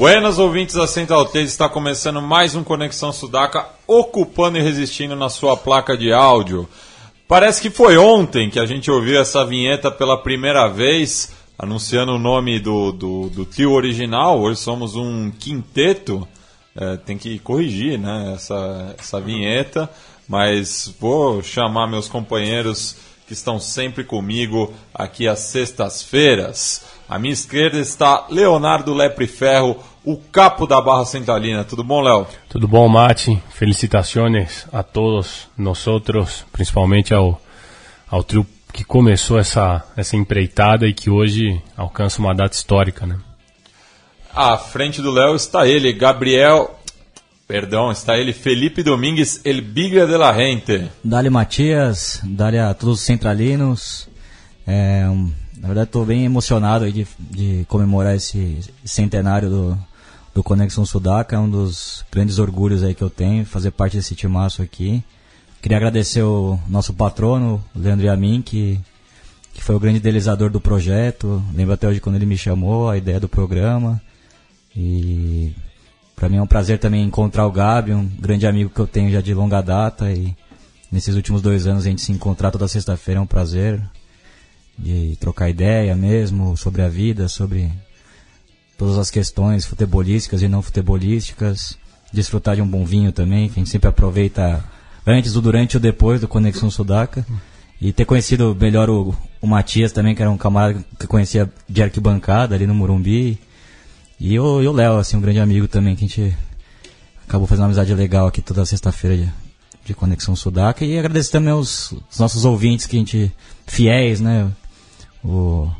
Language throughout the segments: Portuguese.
Buenas ouvintes da Central 3, está começando mais um Conexão Sudaca, ocupando e resistindo na sua placa de áudio. Parece que foi ontem que a gente ouviu essa vinheta pela primeira vez, anunciando o nome do, do, do tio original. Hoje somos um quinteto, é, tem que corrigir né, essa, essa vinheta, mas vou chamar meus companheiros que estão sempre comigo aqui às sextas-feiras. À minha esquerda está Leonardo Lepre Ferro, o capo da Barra Centralina. Tudo bom, Léo? Tudo bom, Mati? Felicitações a todos nós, principalmente ao, ao trio que começou essa, essa empreitada e que hoje alcança uma data histórica, né? À frente do Léo está ele, Gabriel. Perdão, está ele, Felipe Domingues, El Biga de la Gente. Dali Matias, dali a todos os centralinos. É, na verdade, estou bem emocionado de, de comemorar esse centenário do, do Conexão Sudaca, é um dos grandes orgulhos aí que eu tenho, fazer parte desse timaço aqui. Queria agradecer o nosso patrono, o Leandro Yamin, que, que foi o grande idealizador do projeto. Lembro até hoje quando ele me chamou, a ideia do programa. E para mim é um prazer também encontrar o Gabi, um grande amigo que eu tenho já de longa data. E nesses últimos dois anos a gente se encontrar toda sexta-feira é um prazer de trocar ideia mesmo sobre a vida, sobre todas as questões futebolísticas e não futebolísticas, desfrutar de um bom vinho também, que a gente sempre aproveita antes, o durante e o depois do Conexão Sudaca. E ter conhecido melhor o, o Matias também, que era um camarada que conhecia de arquibancada ali no Morumbi. E o, Léo, assim, um grande amigo também, que a gente acabou fazendo uma amizade legal aqui toda sexta-feira de, de, Conexão Sudaca. E agradecer também aos nossos ouvintes que a gente, fiéis, né? O,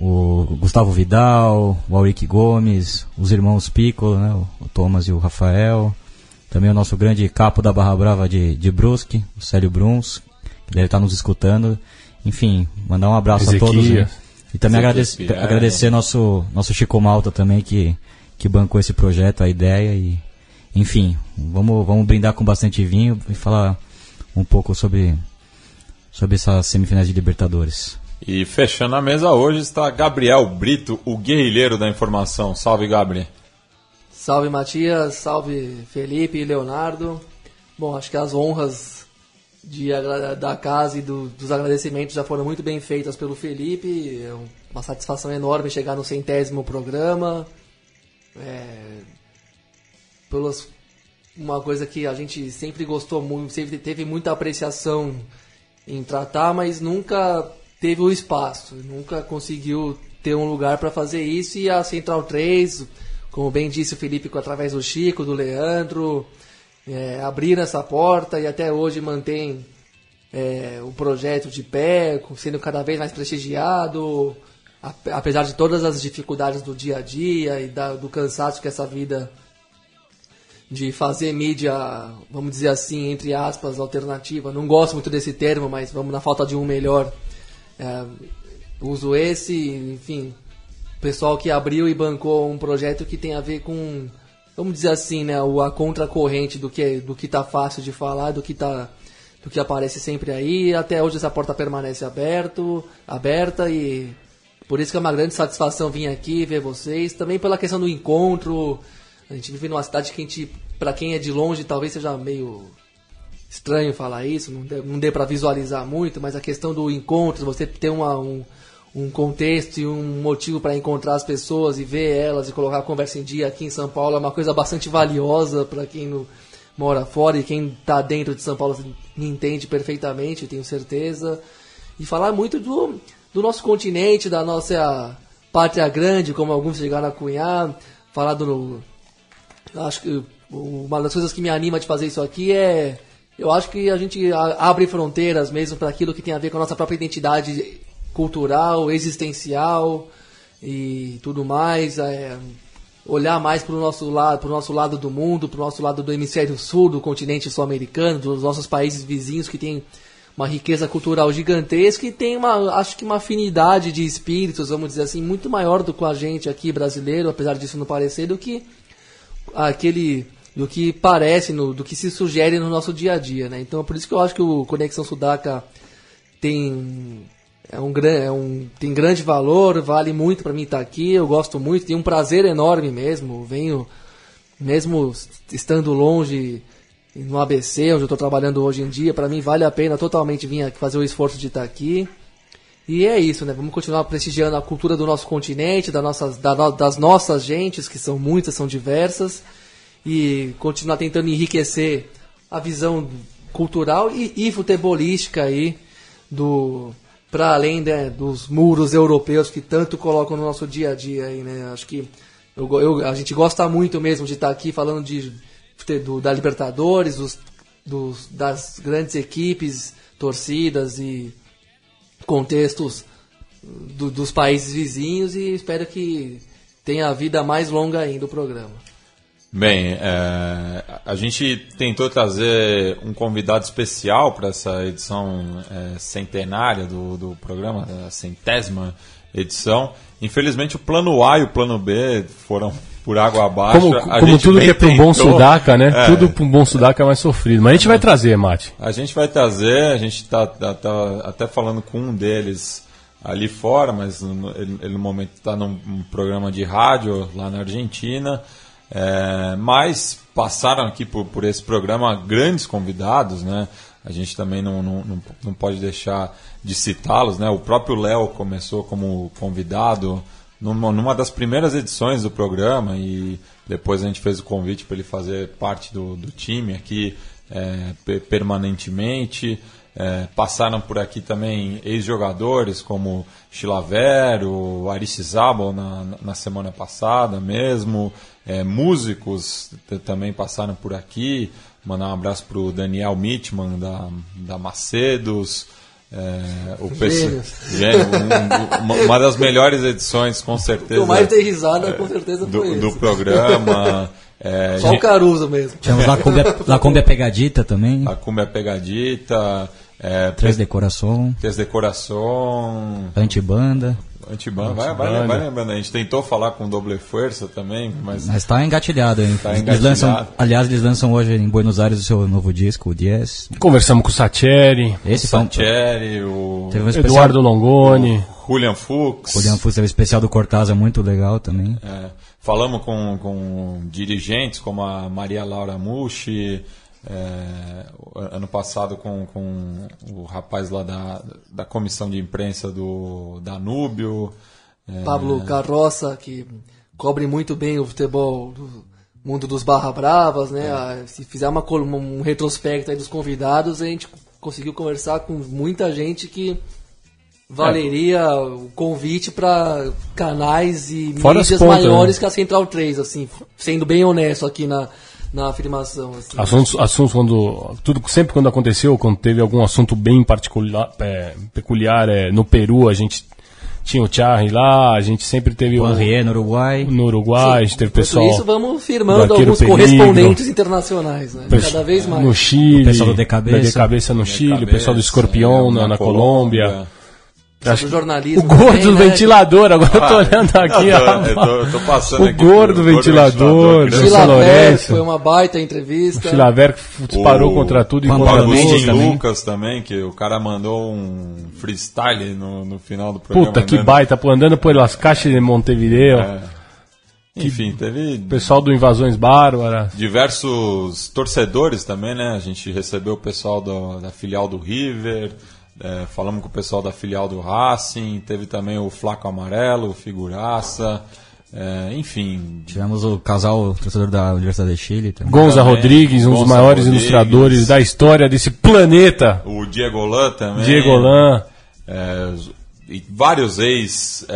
o Gustavo Vidal, o Auric Gomes, os irmãos Piccolo, né, o Thomas e o Rafael. Também o nosso grande capo da Barra Brava de, de Brusque, o Célio Bruns, que deve estar nos escutando. Enfim, mandar um abraço a todos. Né? E também agradecer, agradecer nosso, nosso Chico Malta também, que, que bancou esse projeto, a ideia. e Enfim, vamos, vamos brindar com bastante vinho e falar um pouco sobre, sobre essas semifinais de Libertadores. E fechando a mesa hoje está Gabriel Brito, o guerrilheiro da informação. Salve, Gabriel. Salve, Matias. Salve, Felipe e Leonardo. Bom, acho que as honras de, da casa e do, dos agradecimentos já foram muito bem feitas pelo Felipe. É uma satisfação enorme chegar no centésimo programa. É, pelas, uma coisa que a gente sempre gostou muito, sempre teve muita apreciação em tratar, mas nunca teve o espaço, nunca conseguiu ter um lugar para fazer isso e a Central 3, como bem disse o Felipe, através do Chico, do Leandro, é, abriram essa porta e até hoje mantém é, o projeto de pé, sendo cada vez mais prestigiado, apesar de todas as dificuldades do dia a dia e da, do cansaço que essa vida de fazer mídia, vamos dizer assim, entre aspas, alternativa. Não gosto muito desse termo, mas vamos na falta de um melhor é, uso esse, enfim, pessoal que abriu e bancou um projeto que tem a ver com, vamos dizer assim, né, a contracorrente do que do que tá fácil de falar, do que tá do que aparece sempre aí. Até hoje essa porta permanece aberto, aberta e por isso que é uma grande satisfação vir aqui ver vocês, também pela questão do encontro. A gente vive numa cidade que a gente, para quem é de longe, talvez seja meio estranho falar isso, não dê, não para visualizar muito, mas a questão do encontro, você ter uma, um, um contexto e um motivo para encontrar as pessoas e ver elas e colocar a conversa em dia aqui em São Paulo é uma coisa bastante valiosa para quem não mora fora e quem está dentro de São Paulo me entende perfeitamente, tenho certeza. E falar muito do, do nosso continente, da nossa pátria grande, como alguns chegaram a cunhar, falar do. Acho que uma das coisas que me anima de fazer isso aqui é eu acho que a gente abre fronteiras mesmo para aquilo que tem a ver com a nossa própria identidade cultural, existencial e tudo mais. É, olhar mais para o nosso lado, pro nosso lado do mundo, para o nosso lado do hemisfério sul, do continente sul-americano, dos nossos países vizinhos que tem uma riqueza cultural gigantesca e tem uma, acho que uma afinidade de espíritos, vamos dizer assim, muito maior do que a gente aqui brasileiro, apesar disso não parecer, do que aquele do que parece, no, do que se sugere no nosso dia a dia, né? Então é por isso que eu acho que o Conexão Sudaca tem é um, é um tem grande valor, vale muito para mim estar aqui, eu gosto muito, tenho um prazer enorme mesmo, venho mesmo estando longe no ABC, onde eu estou trabalhando hoje em dia, para mim vale a pena totalmente vir aqui fazer o esforço de estar aqui. E é isso, né? Vamos continuar prestigiando a cultura do nosso continente, das nossas, das nossas gentes, que são muitas, são diversas e continuar tentando enriquecer a visão cultural e, e futebolística aí do para além né, dos muros europeus que tanto colocam no nosso dia a dia aí, né? Acho que eu, eu, a gente gosta muito mesmo de estar aqui falando de, do, da Libertadores, dos, dos, das grandes equipes, torcidas e contextos do, dos países vizinhos e espero que tenha a vida mais longa ainda o programa. Bem, é, a gente tentou trazer um convidado especial para essa edição é, centenária do, do programa, a centésima edição. Infelizmente, o plano A e o plano B foram por água abaixo. Como, como tudo que é para um bom sudaca, né? É, tudo para um bom sudaca é mais sofrido. Mas a gente vai trazer, Mate. A gente vai trazer, a gente está tá, tá até falando com um deles ali fora, mas ele, ele no momento está num programa de rádio lá na Argentina. É, mas passaram aqui por, por esse programa grandes convidados, né? A gente também não, não, não pode deixar de citá-los, né? O próprio Léo começou como convidado numa, numa, das primeiras edições do programa e depois a gente fez o convite para ele fazer parte do, do time aqui é, permanentemente. É, passaram por aqui também ex-jogadores como Chilavero, Aricizabal na, na semana passada mesmo, é, músicos também passaram por aqui. Mandar um abraço para o Daniel Mitman da, da Macedos. É, o PC, um, uma das melhores edições, com certeza. O mais dei risada, com certeza, do, do programa. É, Só o Caruso mesmo. Temos La Cumbia Pegadita também. La Cumbia Pegadita. É, Três Decoração. Três Decoração. Antibanda. Antibanda, vai, vai, vai, lembrando. A gente tentou falar com Doble Força também, mas. Mas está engatilhado, hein? Tá engatilhado. Eles lançam, aliás, eles lançam hoje em Buenos Aires o seu novo disco, o Diez. Conversamos com o Satieri. Esse o Satieri, o. Um Eduardo Longoni. O Julian Fuchs. Julian Fuchs teve um especial do Cortázar muito legal também. É. Falamos com, com dirigentes como a Maria Laura Mushi. É, ano passado com, com o rapaz lá da, da comissão de imprensa do Danúbio. É, Pablo Carroça, que cobre muito bem o futebol do mundo dos Barra Bravas, né? É. Se fizer uma, um retrospecto dos convidados, a gente conseguiu conversar com muita gente que valeria é. o convite para canais e Fora mídias pontas, maiores né? que a Central 3, assim, sendo bem honesto aqui na, na afirmação. Assim. Assuntos, assuntos quando tudo sempre quando aconteceu, quando teve algum assunto bem particular, é, peculiar, é, no Peru a gente tinha o Charri lá, a gente sempre teve o Henrié no Uruguai. No Uruguai, Sim, a gente teve pessoal. isso vamos firmando alguns correspondentes internacionais, né? Cada vez mais. No Chile, o pessoal do De Cabeça, de cabeça no Chile, o pessoal do Escorpião é, na, na, Colômbia. Colômbia. Acho jornalismo. O gordo também, né? ventilador, agora ah, eu tô olhando aqui. Eu tô, eu tô, eu tô passando o aqui gordo ventilador, do Chilaver, foi uma baita entrevista. O Chilaver disparou contra tudo e contra o. Lucas também, que o cara mandou um freestyle no, no final do programa. Puta, que baita, pô, andando por las caixas de Montevideo. É. Enfim, teve. Pessoal do Invasões Bárbaras. Diversos torcedores também, né? A gente recebeu o pessoal do, da filial do River, é, falamos com o pessoal da filial do Racing, teve também o Flaco Amarelo, o Figuraça, é, enfim. Tivemos o casal torcedor da Universidade de Chile também. Gonza Rodrigues, um Gonza dos maiores Rodrigues, ilustradores da história desse planeta. O Diego Olan também. Diego Olan. É, e vários ex-amigos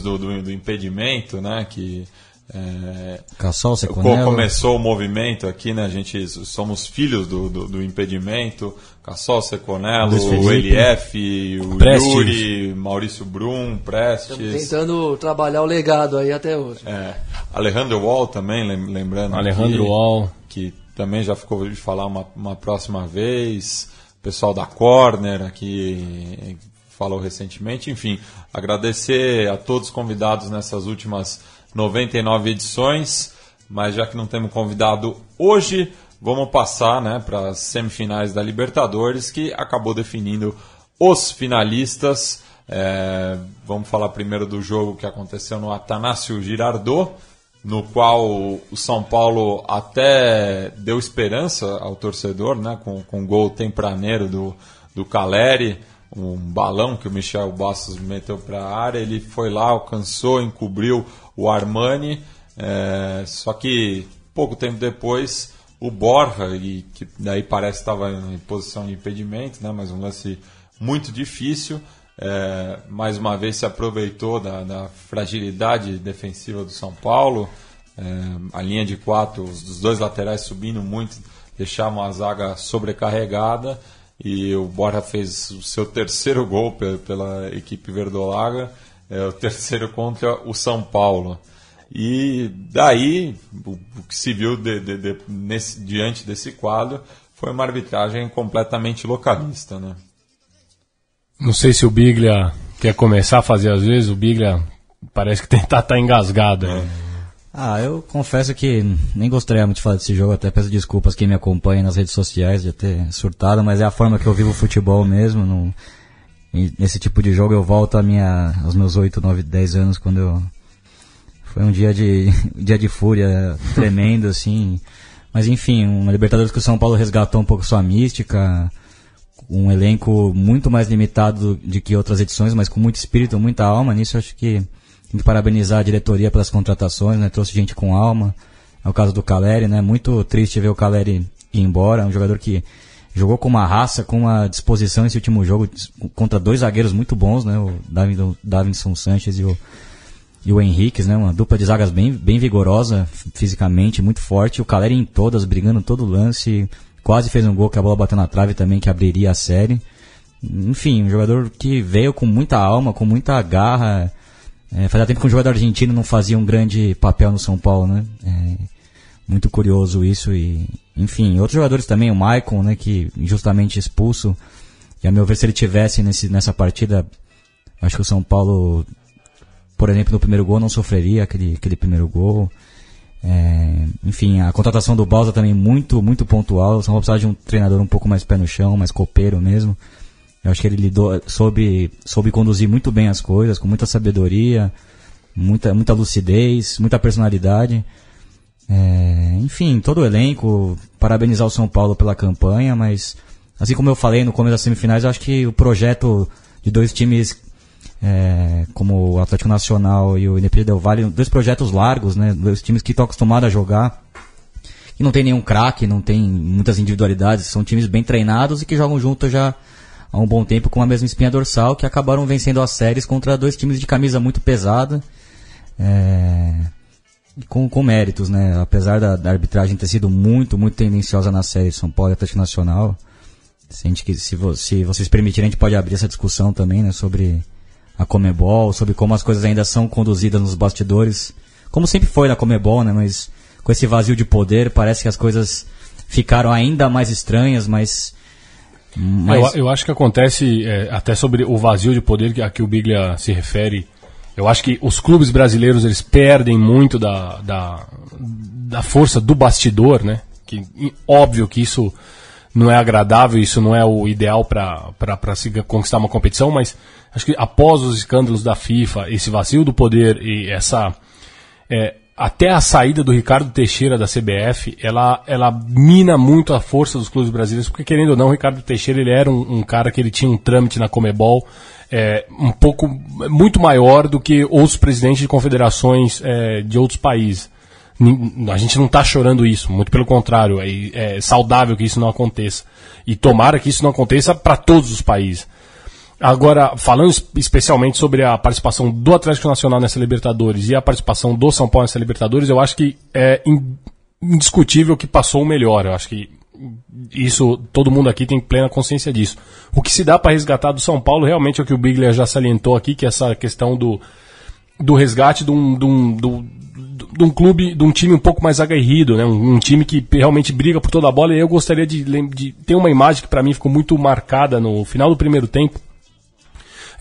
é, do, do, do, impedimento, né, que É, Cassol, co- Seconello. começou o movimento aqui, né? A gente somos filhos do, do, do impedimento. Cassol, Seconello, o. Elief, o Prestes. Yuri, Maurício Brum, Estamos Prestes. tentando trabalhar o legado aí até hoje. É, Alejandro Wall também, lem- lembrando. Alejandro Wall. Que também já ficou de falar uma, uma próxima vez. O pessoal da Corner aqui falou recentemente. Enfim, agradecer a todos os convidados nessas últimas 99 edições. Mas já que não temos convidado hoje, vamos passar né, para as semifinais da Libertadores, que acabou definindo os finalistas. É, vamos falar primeiro do jogo que aconteceu no Atanásio Girardot, no qual o São Paulo até deu esperança ao torcedor, né, com, com o gol tempraneiro do, do Caleri, um balão que o Michel Bastos meteu para a área, ele foi lá, alcançou, encobriu o Armani, é, só que pouco tempo depois o Borja, e que daí parece que estava em posição de impedimento, né, mas um lance muito difícil, é, mais uma vez se aproveitou da, da fragilidade defensiva do São Paulo. É, a linha de quatro, os dos dois laterais subindo muito, deixavam a zaga sobrecarregada. E o Borja fez o seu terceiro gol pe- pela equipe verdolaga, é, o terceiro contra o São Paulo. E daí, o, que se viu de- de- de- nesse- diante desse quadro foi uma arbitragem completamente localista. Né? Não sei se o Biglia quer começar a fazer às vezes, o Biglia parece que tentar tá engasgado. né? Ah, eu confesso que nem gostaria muito de falar desse jogo, até peço desculpas quem me acompanha nas redes sociais de ter surtado, mas é a forma que eu vivo o futebol mesmo. Nesse tipo de jogo eu volto a minha, aos meus 8, 9, 10 anos, quando eu. Foi um dia de, dia de fúria tremendo, assim. Mas enfim, uma Libertadores que o São Paulo resgatou um pouco sua mística, um elenco muito mais limitado de que outras edições, mas com muito espírito, muita alma. Nisso acho que parabenizar a diretoria pelas contratações, né? Trouxe gente com alma. É o caso do Caleri, né? Muito triste ver o Caleri ir embora. Um jogador que jogou com uma raça, com uma disposição esse último jogo contra dois zagueiros muito bons, né? O Davinson, Davinson Sanches e o, e o né? Uma dupla de zagas bem, bem vigorosa, fisicamente, muito forte. O Caleri em todas, brigando todo lance. Quase fez um gol que a bola bateu na trave também, que abriria a série. Enfim, um jogador que veio com muita alma, com muita garra. É, fazia tempo que um jogador argentino não fazia um grande papel no São Paulo, né? É, muito curioso isso e, enfim, outros jogadores também, o Maicon, né, que injustamente expulso. E a meu ver, se ele tivesse nesse, nessa partida, acho que o São Paulo, por exemplo, no primeiro gol não sofreria aquele, aquele primeiro gol. É, enfim, a contratação do Balsa também muito, muito pontual. O São Paulo precisava de um treinador um pouco mais pé no chão, mais copeiro mesmo. Eu acho que ele lidou, soube, soube conduzir muito bem as coisas, com muita sabedoria, muita, muita lucidez, muita personalidade. É, enfim, todo o elenco, parabenizar o São Paulo pela campanha, mas assim como eu falei no começo das semifinais, eu acho que o projeto de dois times é, como o Atlético Nacional e o Independente Del Valle, dois projetos largos, né, dois times que estão acostumados a jogar, que não tem nenhum craque, não tem muitas individualidades, são times bem treinados e que jogam junto já há um bom tempo com a mesma espinha dorsal, que acabaram vencendo as séries contra dois times de camisa muito pesada. É, com, com méritos, né? Apesar da, da, arbitragem ter sido muito, muito tendenciosa na série São Paulo e Atlético Nacional, sente que se, vo, se vocês permitirem, a gente pode abrir essa discussão também, né? Sobre a Comebol, sobre como as coisas ainda são conduzidas nos bastidores, como sempre foi na Comebol, né? Mas com esse vazio de poder, parece que as coisas ficaram ainda mais estranhas, mas... mas... Eu, eu, acho que acontece, é, até sobre o vazio de poder a que o Biglia se refere, eu acho que os clubes brasileiros eles perdem muito da, da, da força do bastidor, né? Que, óbvio que isso não é agradável, isso não é o ideal para se conquistar uma competição, mas acho que após os escândalos da FIFA, esse vazio do poder e essa. É, até a saída do Ricardo Teixeira da CBF, ela, ela mina muito a força dos clubes brasileiros, porque querendo ou não, o Ricardo Teixeira ele era um, um cara que ele tinha um trâmite na Comebol é, um pouco muito maior do que outros presidentes de confederações é, de outros países. A gente não está chorando isso, muito pelo contrário, é, é, saudável que isso não aconteça. E tomara que isso não aconteça para todos os países. Agora, falando es- especialmente sobre a participação do Atlético Nacional nessa Libertadores e a participação do São Paulo nessa Libertadores, eu acho que é in- indiscutível que passou o melhor. Eu acho que isso todo mundo aqui tem plena consciência disso. O que se dá para resgatar do São Paulo realmente é o que o Bigler já salientou aqui, que é essa questão do, do resgate de um, de, um, de um clube, de um time um pouco mais aguerrido, né? um, um time que realmente briga por toda a bola. E eu gostaria de, de ter uma imagem que para mim ficou muito marcada no final do primeiro tempo.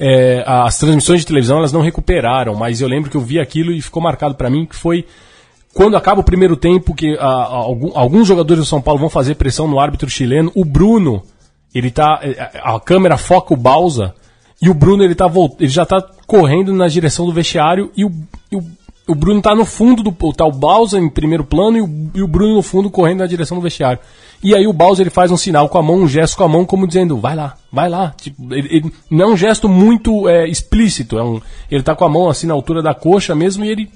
É, as transmissões de televisão elas não recuperaram, mas eu lembro que eu vi aquilo e ficou marcado para mim que foi quando acaba o primeiro tempo que ah, algum- alguns jogadores do São Paulo vão fazer pressão no árbitro chileno, o Bruno, ele tá eh, a câmera foca o Balsa e o Bruno ele tá ele já tá correndo na direção do vestiário e o, e o, o Bruno tá no fundo do tá o Balsa em primeiro plano e o, e o Bruno no fundo correndo na direção do vestiário. E aí o Bowser ele faz um sinal com a mão, um gesto com a mão, como dizendo, vai lá, vai lá. Tipo, ele, ele- não é um gesto muito é, explícito, é um, ele tá com a mão assim na altura da coxa mesmo e ele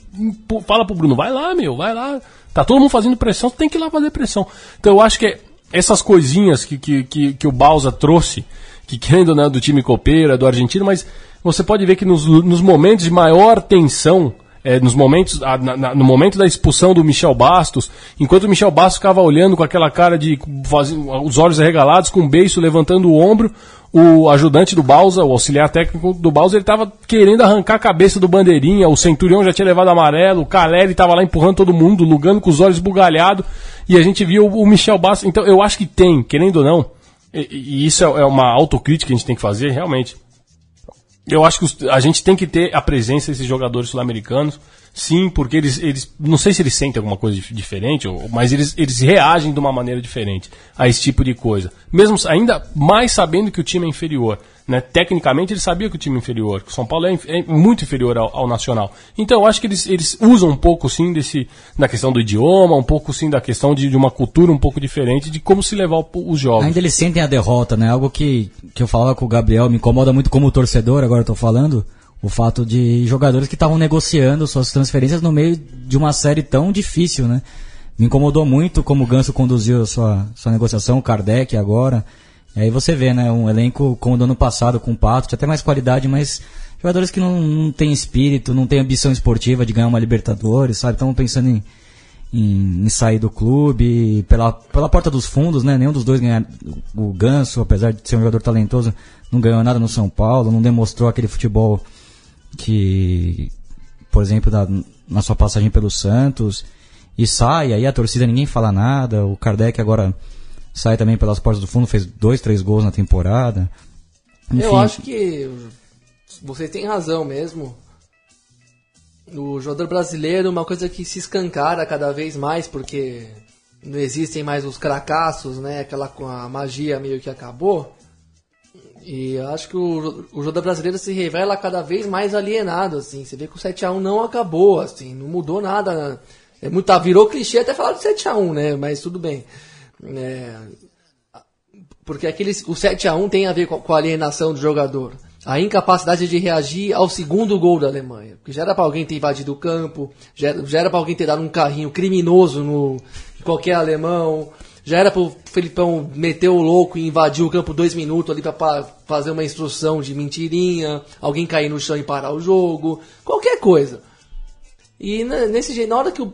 fala pro Bruno, vai lá, meu, vai lá. Tá todo mundo fazendo pressão, tem que ir lá fazer pressão. Então eu acho que essas coisinhas que, que, que, que o Bausa trouxe, que querendo né, do time copeira, do argentino, mas você pode ver que nos, nos momentos de maior tensão, é, nos momentos, ah, na- no momento da expulsão do Michel Bastos, enquanto o Michel Bastos ficava olhando com aquela cara de fazendo, os olhos arregalados, com o beiço levantando o ombro, o ajudante do Bausa, o auxiliar técnico do Bausa, ele estava querendo arrancar a cabeça do bandeirinha, o Centurião já tinha levado amarelo, o Caleri estava lá empurrando todo mundo, lugando com os olhos bugalhados, e a gente viu o Michel Bastos. Então eu acho que tem, querendo ou não, e, e isso é, é uma autocrítica que a gente tem que fazer, realmente. Eu acho que a gente tem que ter a presença desses jogadores sul-americanos, sim, porque eles, eles. Não sei se eles sentem alguma coisa dif- diferente, ou- mas eles, eles reagem de uma maneira diferente a esse tipo de coisa. Mesmo ainda mais sabendo que o time é inferior. Né? Tecnicamente ele sabia que o time é inferior, que o São Paulo é, é muito inferior ao, ao Nacional. Então eu acho que eles, eles usam um pouco sim desse, da questão do idioma, um pouco sim da questão de, de uma cultura um pouco diferente de como se levar os jogos. Ainda eles sentem a derrota, né? Algo que, que eu falava com o Gabriel, me incomoda muito como torcedor, agora eu tô falando, o fato de jogadores que estavam negociando suas transferências no meio de uma série tão difícil, né? Me incomodou muito como o Ganso conduziu a sua, sua negociação, o Kardec agora. E aí você vê, né? Um elenco como o do ano passado, com o Pato, tinha até mais qualidade, mas jogadores que não, não têm espírito, não têm ambição esportiva de ganhar uma Libertadores, sabe? Estavam pensando em, em, em sair do clube pela, pela porta dos fundos, né? Nenhum dos dois ganhar. O Ganso, apesar de ser um jogador talentoso, não ganhou nada no São Paulo, não demonstrou aquele futebol que, por exemplo, da, na sua passagem pelo Santos. E sai, aí a torcida ninguém fala nada. O Kardec agora sai também pelas portas do fundo, fez dois, três gols na temporada. Eu Enfim, acho que vocês têm razão mesmo. O jogador brasileiro é uma coisa que se escancara cada vez mais, porque não existem mais os cracassos, né? Aquela com a magia meio que acabou. E acho que o, o jogador brasileiro se revela cada vez mais alienado, assim. Você vê que o 7x1 não acabou, assim, não mudou nada. É muito, tá, virou clichê até falar do 7x1, né? Mas tudo bem. É, porque aqueles, o 7x1 tem a ver com, com a alienação do jogador. A incapacidade de reagir ao segundo gol da Alemanha. Porque já era para alguém ter invadido o campo, já, já era para alguém ter dado um carrinho criminoso no qualquer alemão, já era para o Felipão meter o louco e invadir o campo dois minutos ali para fazer uma instrução de mentirinha, alguém cair no chão e parar o jogo, qualquer coisa. E nesse jeito, na hora que, o,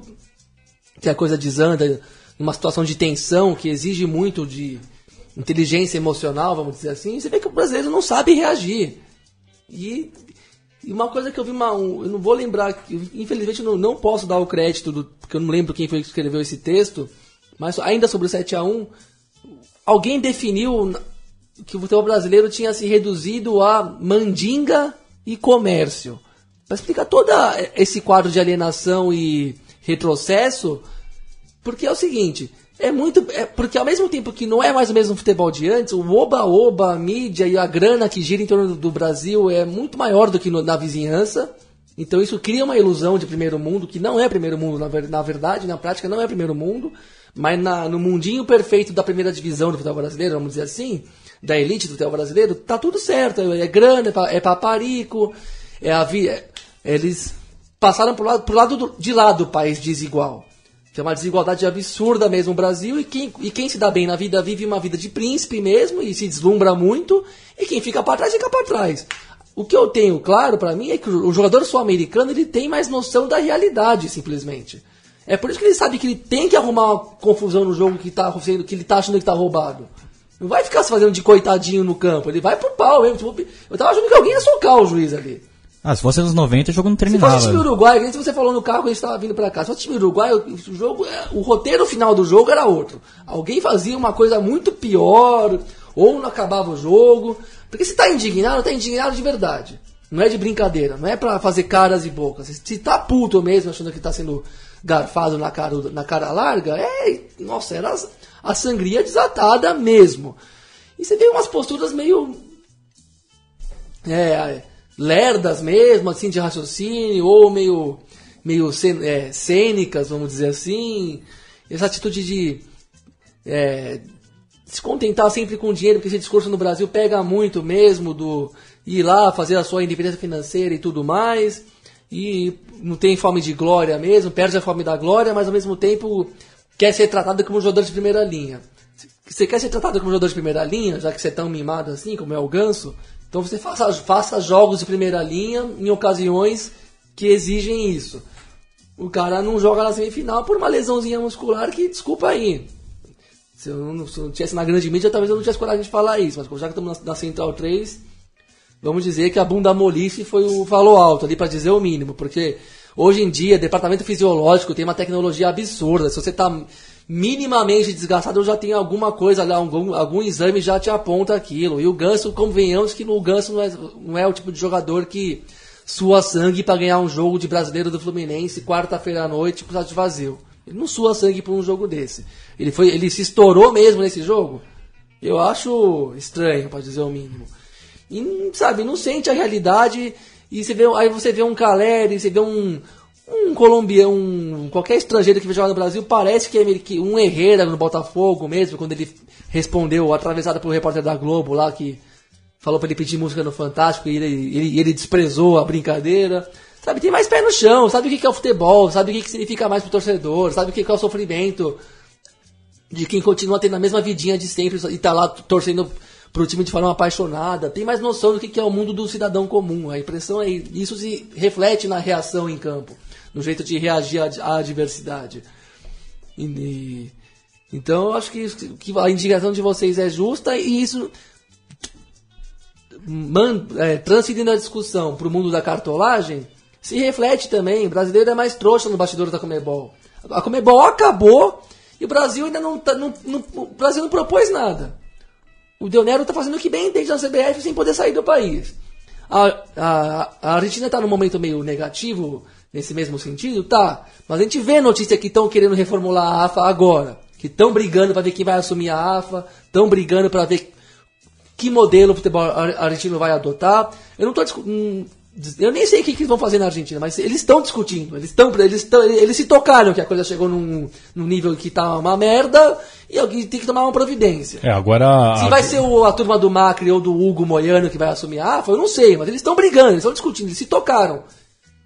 que a coisa desanda, numa situação de tensão que exige muito de inteligência emocional, vamos dizer assim, você vê que o brasileiro não sabe reagir. E, e uma coisa que eu vi, uma, um- eu não vou lembrar, infelizmente eu não, não posso dar o crédito, do, porque eu não lembro quem foi que escreveu esse texto, mas ainda sobre o 7x1, alguém definiu que o futebol brasileiro tinha se reduzido a mandinga e comércio. Para explicar todo esse quadro de alienação e retrocesso, porque é o seguinte, é muito. É, porque ao mesmo tempo que não é mais o mesmo futebol de antes, o oba-oba, a mídia e a grana que gira em torno do, Brasil é muito maior do que no- na vizinhança. Então isso cria uma ilusão de primeiro mundo, que não é primeiro mundo, na, na verdade, na prática não é primeiro mundo, mas na- no mundinho perfeito da primeira divisão do futebol brasileiro, vamos dizer assim, da elite do futebol brasileiro, tá tudo certo. É, grana, é, pa- é paparico, é a vi- é- eles passaram pro lado, pro lado do- de lá do país desigual. Tem uma desigualdade absurda mesmo no Brasil e quem, e quem se dá bem na vida vive uma vida de príncipe mesmo e se deslumbra muito e quem fica para trás fica para trás. O que eu tenho claro para mim é que o jogador sul-americano ele tem mais noção da realidade simplesmente. É por isso que ele sabe que ele tem que arrumar uma confusão no jogo que, tá, que ele tá achando que tá roubado. Não vai ficar se fazendo de coitadinho no campo, ele vai pro pau mesmo. Tipo, eu tava achando que alguém ia socar o juiz ali. Ah, se fosse nos 90, o jogo não Se terminava. fosse time Uruguai, que se você falou no carro quando a gente estava vindo para cá, se fosse time Uruguai, o, o jogo, é, o roteiro final do jogo era outro. Alguém fazia uma coisa muito pior, ou não acabava o jogo. Porque se tá indignado, tá indignado de verdade. Não é de brincadeira, não é pra fazer caras e bocas. Se tá puto mesmo, achando que tá sendo garfado na cara, na cara larga, é. Nossa, era a, sangria desatada mesmo. E você vê umas posturas meio. É, lerdas mesmo, assim, de raciocínio, ou meio, meio cê- é, cênicas, vamos dizer assim. Essa atitude de é, se contentar sempre com dinheiro, porque esse discurso no Brasil pega muito mesmo, do ir lá fazer a sua independência financeira e tudo mais, e não tem fome de glória mesmo, perde a fome da glória, mas ao mesmo tempo quer ser tratado como um jogador de primeira linha. Você quer ser tratado como um jogador de primeira linha, já que você é tão mimado assim, como é o Ganso, então você faça, faça jogos de primeira linha em ocasiões que exigem isso. O cara não joga na semifinal por uma lesãozinha muscular que, desculpa aí, se eu não, se eu não tivesse na grande mídia, talvez eu não tivesse coragem de falar isso. Mas já que estamos na, na Central 3, vamos dizer que a bunda molice foi o falou alto ali para dizer o mínimo. Porque hoje em dia, departamento fisiológico tem uma tecnologia absurda. Se você está minimamente desgastado, já tem alguma coisa lá, algum, algum exame já te aponta aquilo. E o Ganso, convenhamos que o Ganso não é, não é o tipo de jogador que sua sangue para ganhar um jogo de brasileiro do Fluminense quarta-feira à noite com o estádio vazio. Ele não sua sangue por um jogo desse. Ele, foi, ele se estourou mesmo nesse jogo? Eu acho estranho, para dizer o mínimo. E, sabe, não sente a realidade. E você vê, aí você vê um Caleri, você vê um, um colombiano, um, qualquer estrangeiro que vai jogar no Brasil, parece que é um Herrera no Botafogo mesmo, quando ele respondeu, atravessado pelo repórter da Globo lá, que falou pra ele pedir música no Fantástico e ele, ele, ele desprezou a brincadeira. Sabe, tem mais pé no chão, sabe o que é o futebol, sabe o que significa mais pro torcedor, sabe o que é o sofrimento de quem continua tendo a mesma vidinha de sempre e tá lá torcendo pro time de forma apaixonada, tem mais noção do que é o mundo do cidadão comum. A impressão é isso se reflete na reação em campo, no jeito de reagir à, adversidade. E- então eu acho que, que a indignação de vocês é justa e isso man, é, a discussão para o mundo da cartolagem, se reflete também. O brasileiro é mais trouxa no bastidor da Comebol. A Comebol acabou e o Brasil ainda não, tá, não, não- o Brasil não propôs nada. O Del Nero está fazendo o que bem entende na CBF sem poder sair do país. A, a, a Argentina está num momento meio negativo nesse mesmo sentido? Tá. Mas a gente vê notícia que estão querendo reformular a AFA agora. Que estão brigando para ver quem vai assumir a AFA. Estão brigando para ver que modelo o futebol ar- argentino vai adotar. Eu não hum, eu nem sei o que, que eles vão fazer na Argentina, mas eles estão discutindo. Eles estão eles, tão- eles se tocaram que a coisa chegou num, num nível que tá uma merda e alguém tem que tomar uma providência. É, agora. Se vai ser o- a turma do Macri ou do Hugo Moiano que vai assumir a AFA, eu não sei, mas eles estão brigando, eles estão discutindo, eles se tocaram.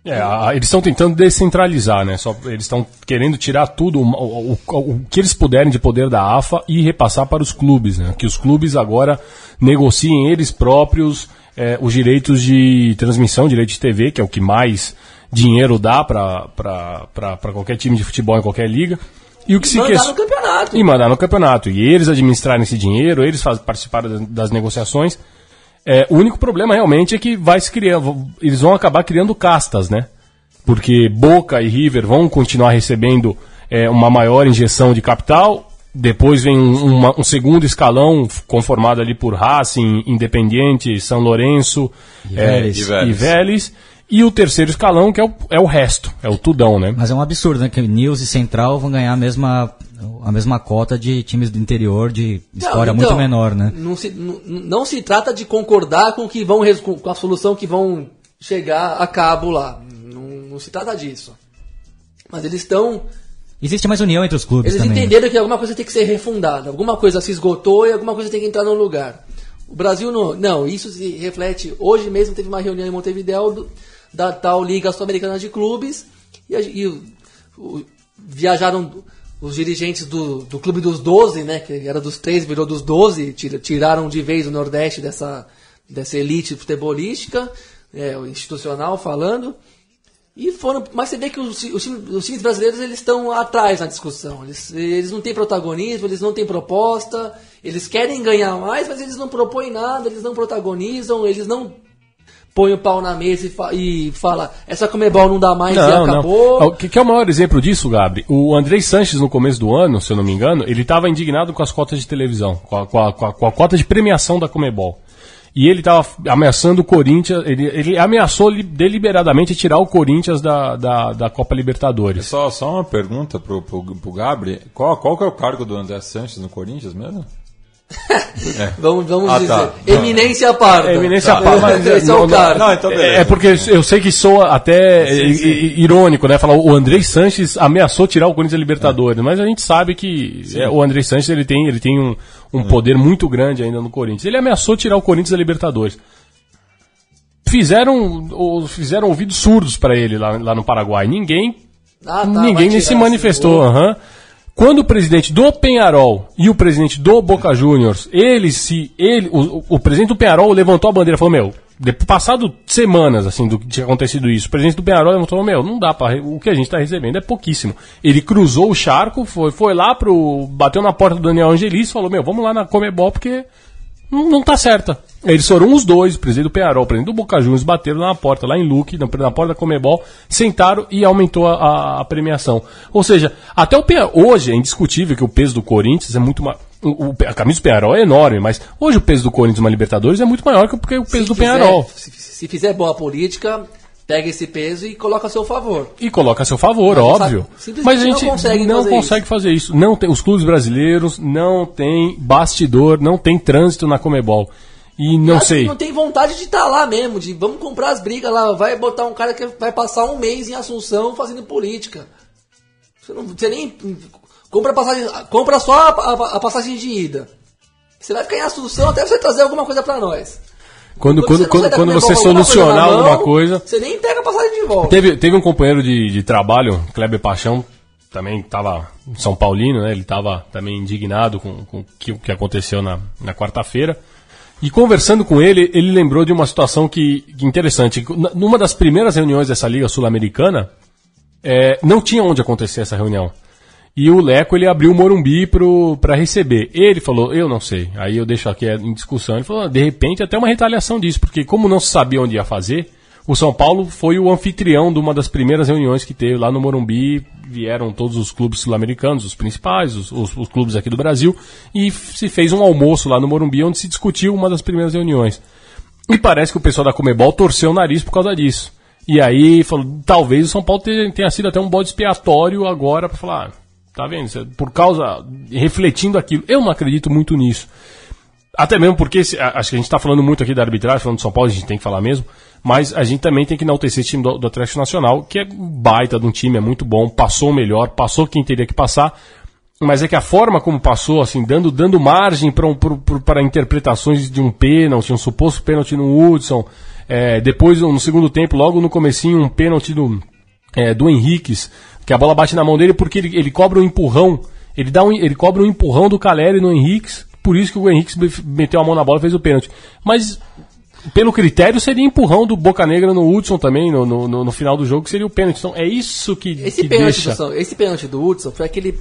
É, eles estão tentando descentralizar, né? Só, eles estão querendo tirar tudo, o, o- o- o que eles puderem de poder da AFA e repassar para os clubes, né? Que os clubes agora negociem eles próprios é, os direitos de transmissão, direito de TV, que é o que mais dinheiro dá para qualquer time de futebol em qualquer liga. E o que se Mandar ques- no campeonato. e mandar no campeonato. E eles administrarem esse dinheiro, eles faz, participarem das, negociações. É, o único problema realmente é que vai se criar, eles vão acabar criando castas, né? Porque Boca e River vão continuar recebendo é, uma maior injeção de capital. Depois vem um, uma- um segundo escalão conformado ali por Racing, Independiente, São Lourenço é, Vélez. E e Vélez. E o terceiro escalão, que é o, é o resto, é o tudão, né? Mas é um absurdo, né? Que News e Central vão ganhar a mesma, a mesma cota de times do interior de história Não, então, muito menor, né? Não se, não, não se trata de concordar com que vão com a solução que vão chegar a cabo lá. Não, não se trata disso. Mas eles estão. Existe mais união entre os clubes Eles também. né? entenderam que alguma coisa tem que ser refundada, alguma coisa se esgotou e alguma coisa tem que entrar no lugar. O Brasil não. Não, isso se reflete. Hoje mesmo teve uma reunião em Montevideo do- da tal Liga Sul-Americana de Clubes e, e o- o- viajaram os dirigentes do, do Clube dos 12, né? Que era dos três, virou dos 12, tira- tiraram de vez o Nordeste dessa, dessa elite futebolística, é, institucional falando. E foram, mas você vê que os, os times, os times brasileiros eles estão atrás na discussão. Eles, eles não têm protagonismo, eles não têm proposta, eles querem ganhar mais, mas eles não propõem nada, eles não protagonizam, eles não põem o pau na mesa e, fa e fala essa Comebol não dá mais e acabou. O que, que é o maior exemplo disso, Gabri? O Andrei Sanches, no começo do ano, se eu não me engano, ele estava indignado com as cotas de televisão, com a- com a- com a cota de premiação da Comebol. E ele estava ameaçando o Corinthians, ele, ele ameaçou li- deliberadamente tirar o Corinthians da, da, da Copa Libertadores. Só, só uma pergunta pro, pro, pro Gabri. Qual, qual que é o cargo do André Sanches no Corinthians mesmo? Vamos, vamos Ah, dizer. tá. Eminência parda. É, eminência Tá. parda, mas é- Esse é o cara. Não, então. É, é porque eu sei que soa até i- i- irônico, né? Falar o Andrei Sanches ameaçou tirar o Corinthians da Libertadores, mas a gente sabe que é, o Andrei Sanches ele tem, ele tem um, um poder muito grande ainda no Corinthians. Ele ameaçou tirar o Corinthians da Libertadores. Fizeram, ou- fizeram ouvidos surdos para ele lá, lá no Paraguai. Ninguém Ah, tá, Ninguém se manifestou. aham. Quando o presidente do Penharol e o presidente do Boca Juniors, eles se. Ele, o, o presidente do Penharol levantou a bandeira e falou: Meu, de, passado semanas assim do que tinha acontecido isso, o presidente do Penharol levantou: Meu, não dá para O que a gente está recebendo é pouquíssimo. Ele cruzou o charco, foi, foi lá pro. bateu na porta do Daniel Angelis falou: Meu, vamos lá na Comebol porque não, não tá certa. Eles foram os dois, o presidente do Penharol, o presidente do Boca Juniors, bateram na porta, lá em Luque, na, na porta da Comebol, sentaram e aumentou a, a- a premiação. Ou seja, até o hoje é indiscutível que o peso do Corinthians é muito maior. A camisa do Penharol é enorme, mas hoje o peso do Corinthians numa Libertadores é muito maior que o, o peso Se do fizer- Penharol. Se, se fizer boa política, pega esse peso e coloca a seu favor. E coloca a seu favor, Mas óbvio. sabe- Mas a gente não consegue não fazer consegue fazer isso. Não tem, os clubes brasileiros não tem bastidor, não tem trânsito na Comebol. E não Assim, sei. Não tem vontade de estar lá mesmo, de vamos comprar as brigas lá, vai botar um cara que vai passar um mês em Assunção fazendo política. Você, não, você nem compra, passagem, compra só a, a- a passagem de ida. Você vai ficar em Assunção até você trazer alguma coisa pra nós. Quando, quando, quando, da quando você com alguma solucionar alguma mão, coisa. Você nem pega a passagem de volta. Teve, teve um companheiro de, de trabalho, Kleber Paixão, também estava São Paulino, né? Ele estava também indignado com, com o que, o que aconteceu na, na quarta-feira. E conversando com ele, ele lembrou de uma situação que, que interessante. Numa das primeiras reuniões dessa Liga Sul-Americana, é, não tinha onde acontecer essa reunião. E o Leco ele abriu o Morumbi para receber. Ele falou, eu não sei. Aí eu deixo aqui em discussão. Ele falou, "Ah, de repente até uma retaliação disso, porque como não se sabia onde ia fazer, o São Paulo foi o anfitrião de uma das primeiras reuniões que teve lá no Morumbi. Vieram todos os clubes sul-americanos, os principais, os, os- os clubes aqui do Brasil, e se fez um almoço lá no Morumbi onde se discutiu uma das primeiras reuniões. E parece que o pessoal da Comebol torceu o nariz por causa disso. E aí falou, talvez o São Paulo tenha, sido até um bode expiatório agora para falar, ah, tá vendo? Por causa, refletindo aquilo. Eu não acredito muito nisso. Até mesmo porque, acho que a gente está falando muito aqui da arbitragem, falando de São Paulo, a gente tem que falar mesmo, mas a gente também tem que enaltecer esse time do, do Atlético Nacional, que é baita de um time, é muito bom, passou melhor, passou quem teria que passar, mas é que a forma como passou, assim, dando, dando margem para um, interpretações de um pênalti, um suposto pênalti no Hudson, é, depois no segundo tempo, logo no comecinho, um pênalti do, é, do Henriques, que a bola bate na mão dele porque ele, ele cobra um empurrão, ele, dá um, ele cobra um empurrão do Caleri no Henriques, por isso que o Henriques me- meteu a mão na bola e fez o pênalti. Mas pelo critério seria empurrão do Boca Negra no Hudson também, no, no, no- no final do jogo, que seria o pênalti. Então é isso que, Esse que pênalti, deixa... do, São- esse pênalti do Hudson foi aquele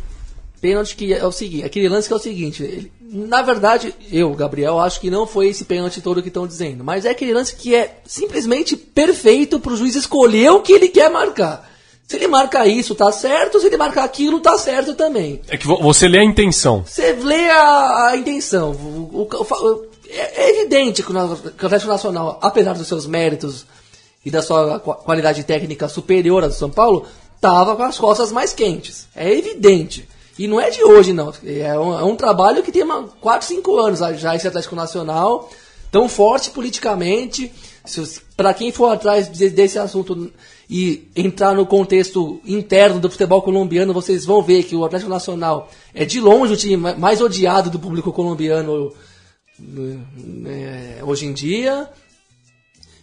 pênalti que é o seguinte, aquele lance que é o seguinte, ele- na verdade, eu, Gabriel, acho que não foi esse pênalti todo que estão dizendo, mas é aquele lance que é simplesmente perfeito para o juiz escolher o que ele quer marcar. Se ele marcar isso, tá certo, se ele marcar aquilo, tá certo também. É que vo- você lê a intenção. Você lê a, a intenção. O, o- o é, é evidente que o, que o Atlético Nacional, apesar dos seus méritos e da sua qua- qualidade técnica superior à do São Paulo, estava com as costas mais quentes. É evidente. E não é de hoje, não. É um, é um trabalho que tem 4, 5 anos já esse Atlético Nacional, tão forte politicamente. Para quem for atrás de- desse assunto e entrar no contexto interno do futebol colombiano, vocês vão ver que o Atlético Nacional é de longe o time ma- mais odiado do público colombiano eh, hoje em dia.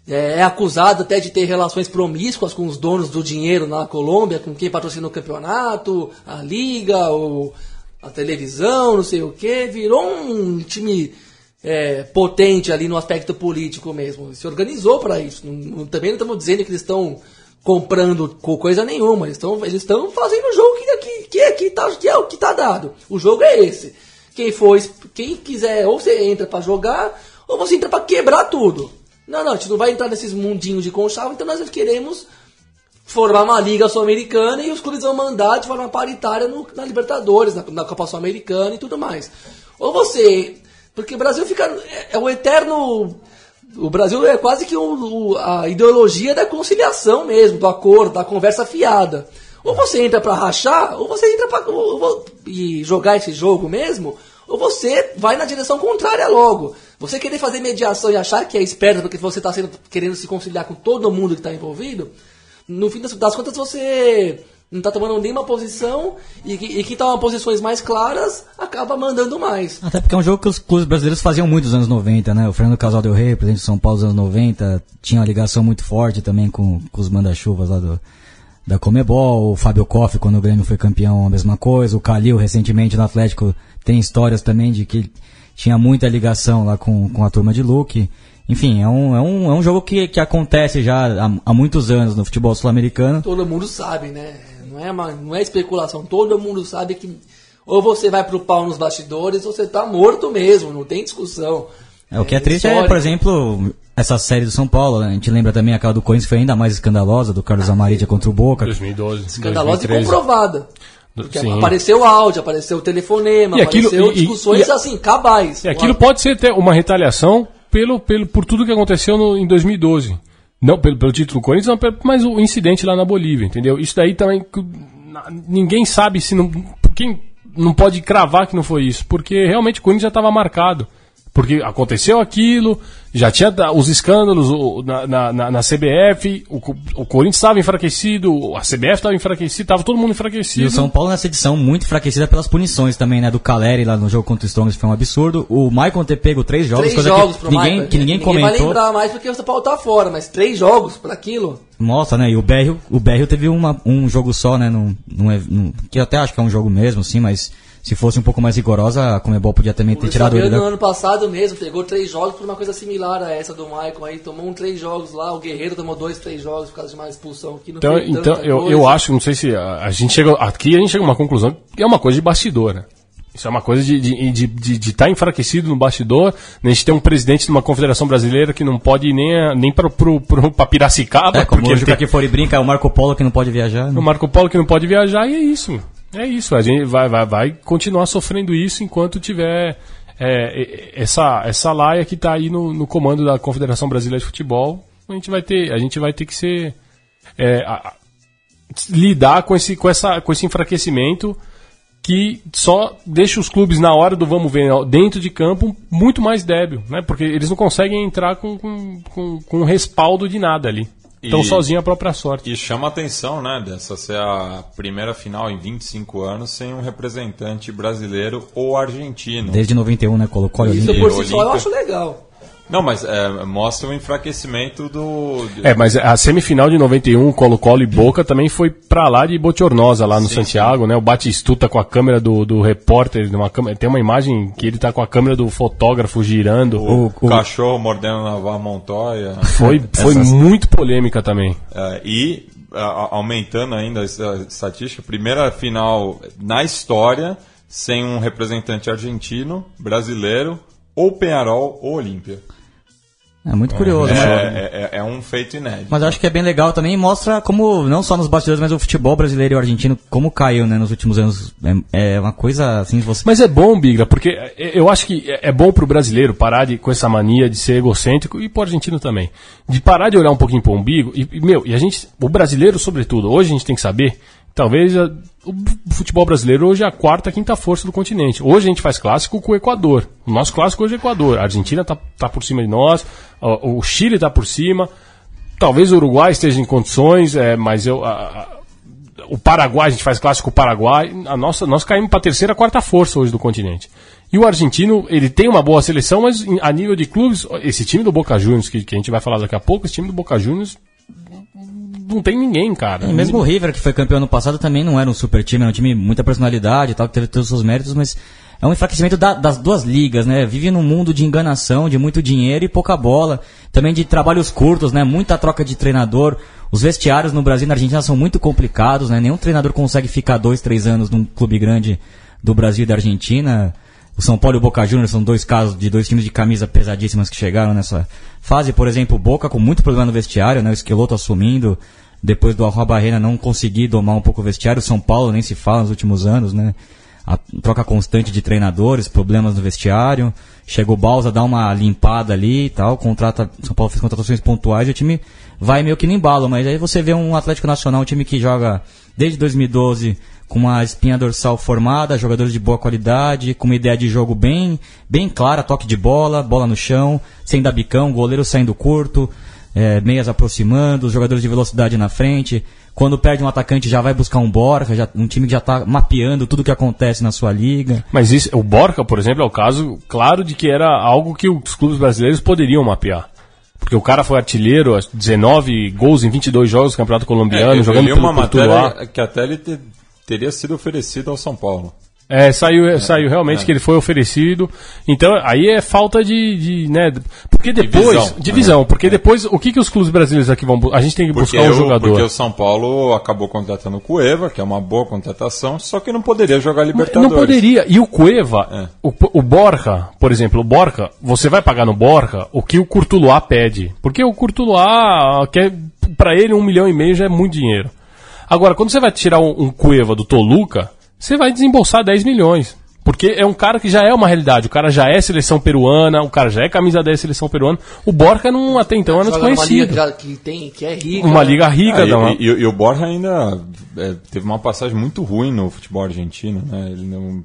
é, é acusado até de ter relações promíscuas com os donos do dinheiro na Colômbia, com quem patrocina o campeonato, a liga, o, a televisão, não sei o que, virou um time é, potente ali no aspecto político mesmo. Se organizou para isso. Não, também não estamos dizendo que eles estão comprando coisa nenhuma. Eles estão eles fazendo o jogo que, que, que, é, que, tá, que é o que está dado. O jogo é esse. Quem for, quem quiser, ou você entra para jogar, ou você entra para quebrar tudo. Não, não, a gente não vai entrar nesses mundinhos de conchavo, então nós queremos formar uma liga sul-americana e os clubes vão mandar de forma paritária no, na Libertadores, na, na Copa Sul-Americana e tudo mais. Ou você. Porque o Brasil fica. É, é o eterno. O Brasil é quase que o, a ideologia da conciliação mesmo, do acordo, da conversa fiada. Ou você entra para rachar, ou você entra para e jogar esse jogo mesmo, ou você vai na direção contrária logo. Você querer fazer mediação e achar que é esperto porque você está querendo se conciliar com todo mundo que está envolvido, no fim das, das, contas você não está tomando nenhuma posição e, e quem toma posições mais claras acaba mandando mais. Até porque é um jogo que os clubes brasileiros faziam muito nos anos 90, né? O Fernando Casal Del Rey, presidente de São Paulo nos anos 90, tinha uma ligação muito forte também com, com os manda-chuvas lá do, da Comebol, o Fábio Koff, quando o Grêmio foi campeão, a mesma coisa, o Calil, recentemente no Atlético, tem histórias também de que tinha muita ligação lá com, com a turma de Luke. Enfim, é um, é um, é um jogo que, que acontece já há, há muitos anos no futebol sul-americano. Todo mundo sabe, né? Não é, uma, não é especulação. Todo mundo sabe que ou você vai pro pau nos bastidores ou você tá morto mesmo, não tem discussão. É, o que é, é triste histórico. é, por exemplo, essa série do São Paulo, né? a gente lembra também aquela do Corinthians foi ainda mais escandalosa, do Carlos Amarídia contra o Boca. 2012. Escandalosa 2013. e comprovada. Porque Sim. apareceu áudio, apareceu telefonema, e aquilo, apareceu e, discussões e, assim, cabais. E aquilo pode ser uma retaliação pelo, pelo, por tudo que aconteceu no, em 2012. Não pelo, pelo título do Corinthians, não, mas o incidente lá na Bolívia, entendeu? Isso daí também. Ninguém sabe se não. Quem não pode cravar que não foi isso, porque realmente o Corinthians já estava marcado. Porque aconteceu aquilo, já tinha os escândalos na, na, na CBF, o, o Corinthians estava enfraquecido, a CBF estava enfraquecida, estava todo mundo enfraquecido. E o São Paulo nessa edição muito enfraquecida pelas punições também, né? Do Caleri lá no jogo contra o Strongest foi um absurdo. O Maicon ter pego três jogos, três coisa jogos que, ninguém, Michael, que ninguém, ninguém comentou. vai lembrar mais porque o São Paulo tá fora, mas três jogos para aquilo. Mostra, né? E o Berrio, o Berrio teve uma, um jogo só, né? Num, num, num, que eu até acho que é um jogo mesmo, sim, mas se fosse um pouco mais rigorosa, a Comebol podia também ter tirado ele. no ano passado mesmo, pegou três jogos por uma coisa similar a essa do Michael aí, tomou um três jogos lá, o Guerreiro tomou dois, três jogos por causa de uma expulsão aqui. então, então eu, eu acho, não sei se a, a, gente chega aqui a gente chega a uma conclusão que é uma coisa de bastidor, né? Isso é uma coisa de estar de, de, de, de tá enfraquecido no bastidor. Né? A gente tem um presidente de uma confederação brasileira que não pode ir nem, nem para Piracicaba. É, como porque hoje tem... brinca, é o Marco Polo que não pode viajar. Né? O Marco Polo que não pode viajar e é isso. É isso, a gente vai, vai, vai continuar sofrendo isso enquanto tiver é, essa, essa laia que está aí no, no, comando da Confederação Brasileira de Futebol. A gente vai ter, a gente vai ter que ser. É, a, lidar com esse, com, essa, com esse enfraquecimento que só deixa os clubes na hora do vamos ver dentro de campo muito mais débil, né? Porque eles não conseguem entrar com, com, com, com respaldo de nada ali. Estão sozinhos a própria sorte. E chama atenção, né, dessa ser a primeira final em 25 anos sem um representante brasileiro ou argentino. Desde 91, né, colocou Isso por si só eu acho legal. Não, mas é, mostra o enfraquecimento do. É, mas a semifinal de 91, Colo-Colo e Boca também foi pra lá de Botiornosa, lá no sim, Santiago, sim. né? O Batistuta com a câmera do, do repórter, uma câmera, tem uma imagem que ele tá com a câmera do fotógrafo girando. O, o, o cachorro mordendo Navar Montoya. Foi, foi Essas... muito polêmica também. É, e a, aumentando ainda a estatística, primeira final na história sem um representante argentino, brasileiro, ou Penharol ou Olímpia. É muito curioso, é, né? É, é, é, um feito inédito. Mas eu acho que é bem legal também mostra como, não só nos bastidores, mas o futebol brasileiro e o argentino, como caiu, né, nos últimos anos. É, é uma coisa assim, você... Mas é bom, Bigra, porque eu acho que é bom pro brasileiro parar de, com essa mania de ser egocêntrico e pro argentino também. De parar de olhar um pouquinho pro umbigo e, meu, e a gente, o brasileiro sobretudo, hoje a gente tem que saber Talvez a, o futebol brasileiro hoje é a quarta, quinta força do continente. Hoje a gente faz clássico com o Equador. O nosso clássico hoje é o Equador. A Argentina está tá por cima de nós, o Chile está por cima. Talvez o Uruguai esteja em condições, é, mas eu, a, o Paraguai, a gente faz clássico Paraguai, a nossa, nós caímos para a terceira, quarta força hoje do continente. E o argentino, ele tem uma boa seleção, mas a nível de clubes, esse time do Boca Juniors, que, que a gente vai falar daqui a pouco, esse time do Boca Juniors não tem ninguém, cara. E mesmo o River, que foi campeão ano passado, também não era um super time, era um time muita personalidade e tal, que teve todos os seus méritos, mas é um enfraquecimento da- das duas ligas, né? Vive num mundo de enganação, de muito dinheiro e pouca bola. Também de trabalhos curtos, né? Muita troca de treinador. Os vestiários no Brasil e na Argentina são muito complicados, né? Nenhum treinador consegue ficar dois, três anos num clube grande do Brasil e da Argentina. O São Paulo e o Boca Juniors são dois casos de dois times de camisa pesadíssimas que chegaram nessa fase. Por exemplo, o Boca com muito problema no vestiário, né? O Esqueloto assumindo, depois do Arroba Barreira não conseguir domar um pouco o vestiário. O São Paulo nem se fala nos últimos anos, né? A troca constante de treinadores, problemas no vestiário. Chega o Balsa, dá uma limpada ali e tal, contrata, São Paulo fez contratações pontuais e o time vai meio que no embalo, mas aí você vê um Atlético Nacional, um time que joga desde 2012 com uma espinha dorsal formada, jogadores de boa qualidade, com uma ideia de jogo bem, bem clara, toque de bola, bola no chão, sem dar bicão, goleiro saindo curto, é, meias aproximando, os jogadores de velocidade na frente. Quando perde um atacante já vai buscar um Borja, já, um time que já está mapeando tudo o que acontece na sua liga. Mas isso, o Borca, por exemplo, é o caso claro de que era algo que os clubes brasileiros poderiam mapear. Porque o cara foi artilheiro, 19 gols em 22 jogos do Campeonato Colombiano, É, eu jogando li pelo uma matéria que até ele te- teria sido oferecido ao São Paulo. É, saiu, saiu realmente é. que ele foi oferecido. Então, aí é falta de, de né, porque depois, visão. divisão, porque depois o que que os clubes brasileiros aqui vão, a gente tem que Porque, buscar um o- jogador. porque o São Paulo acabou contratando o Cueva, que é uma boa contratação, só que não poderia jogar Libertadores. Não poderia. E o Cueva, É. o, o Borja, por exemplo, o Borja, você vai pagar no Borja o que o Curtuluá pede. Porque o Curtuluá quer, pra ele, um milhão e meio já é muito dinheiro. Agora, quando você vai tirar um, um Cueva do Toluca, você vai desembolsar 10 milhões. Porque é um cara que já é uma realidade. O cara já é seleção peruana, o cara já é camisa 10 seleção peruana. O Borja não, até então era Joga numa liga desconhecido. que, tem, que é rica. Uma né? liga rica, Ah, não. e, e- e o Borja ainda é, teve uma passagem muito ruim no futebol argentino, né? Ele não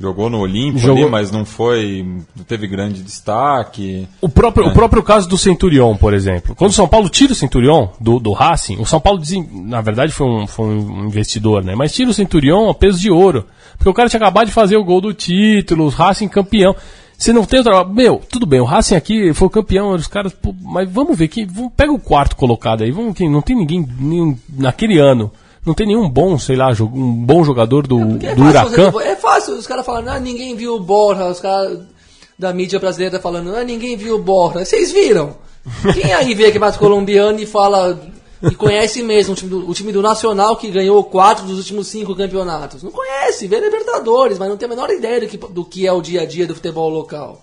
jogou no Olímpio Jogou- ali, mas não foi, não teve grande destaque. O próprio, o próprio caso do Centurion, por exemplo. Quando o São Paulo tira o Centurion do, do Racing, o São Paulo, na verdade, foi um, foi um investidor, né? Mas tira o Centurion a peso de ouro. Porque o cara tinha acabado de fazer o gol do título, o Racing campeão. Você não tem outra. Meu, tudo bem, o Racing aqui foi o campeão, os caras. pô, mas vamos ver, quem, vamos, pega o quarto colocado aí. Vamos, quem, não tem ninguém, nenhum, naquele ano. Não tem nenhum bom, sei lá, um bom jogador do, É do fácil, Huracan. é fácil, os caras falando, ah, ninguém viu o Borja, os caras da mídia brasileira falando, ah, ninguém viu o Borja. Vocês viram? Quem aí vê que é mais colombiano e fala e conhece mesmo o time, do, o time do Nacional que ganhou quatro dos últimos cinco campeonatos? Não conhece, vê Libertadores, mas não tem a menor ideia do que, do que é o dia a dia do futebol local.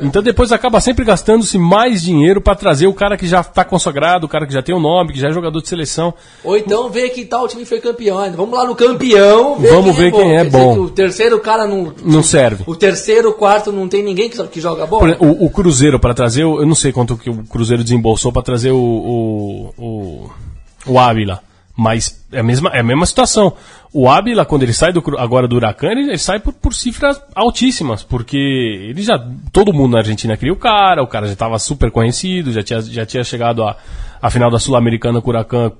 Então depois acaba sempre gastando-se mais dinheiro pra trazer o cara que já tá consagrado, o cara que já tem o nome, que já é jogador de seleção. Ou então vê que tal time foi campeão. Vamos lá no campeão, ver Vamos ver quem é Quer dizer bom. que o terceiro cara não. Não serve. O terceiro, o quarto não tem ninguém que, que joga bola. exemplo, o, o Cruzeiro para trazer, eu não sei quanto que o Cruzeiro desembolsou pra trazer o o, o, o Ávila, mas é a mesma é a mesma situação. O Ávila quando ele sai do agora do Huracan, ele, ele sai por, por cifras altíssimas, porque ele já todo mundo na Argentina queria o cara, o cara já estava super conhecido, já tinha já tinha chegado à final da Sul-Americana com o Huracan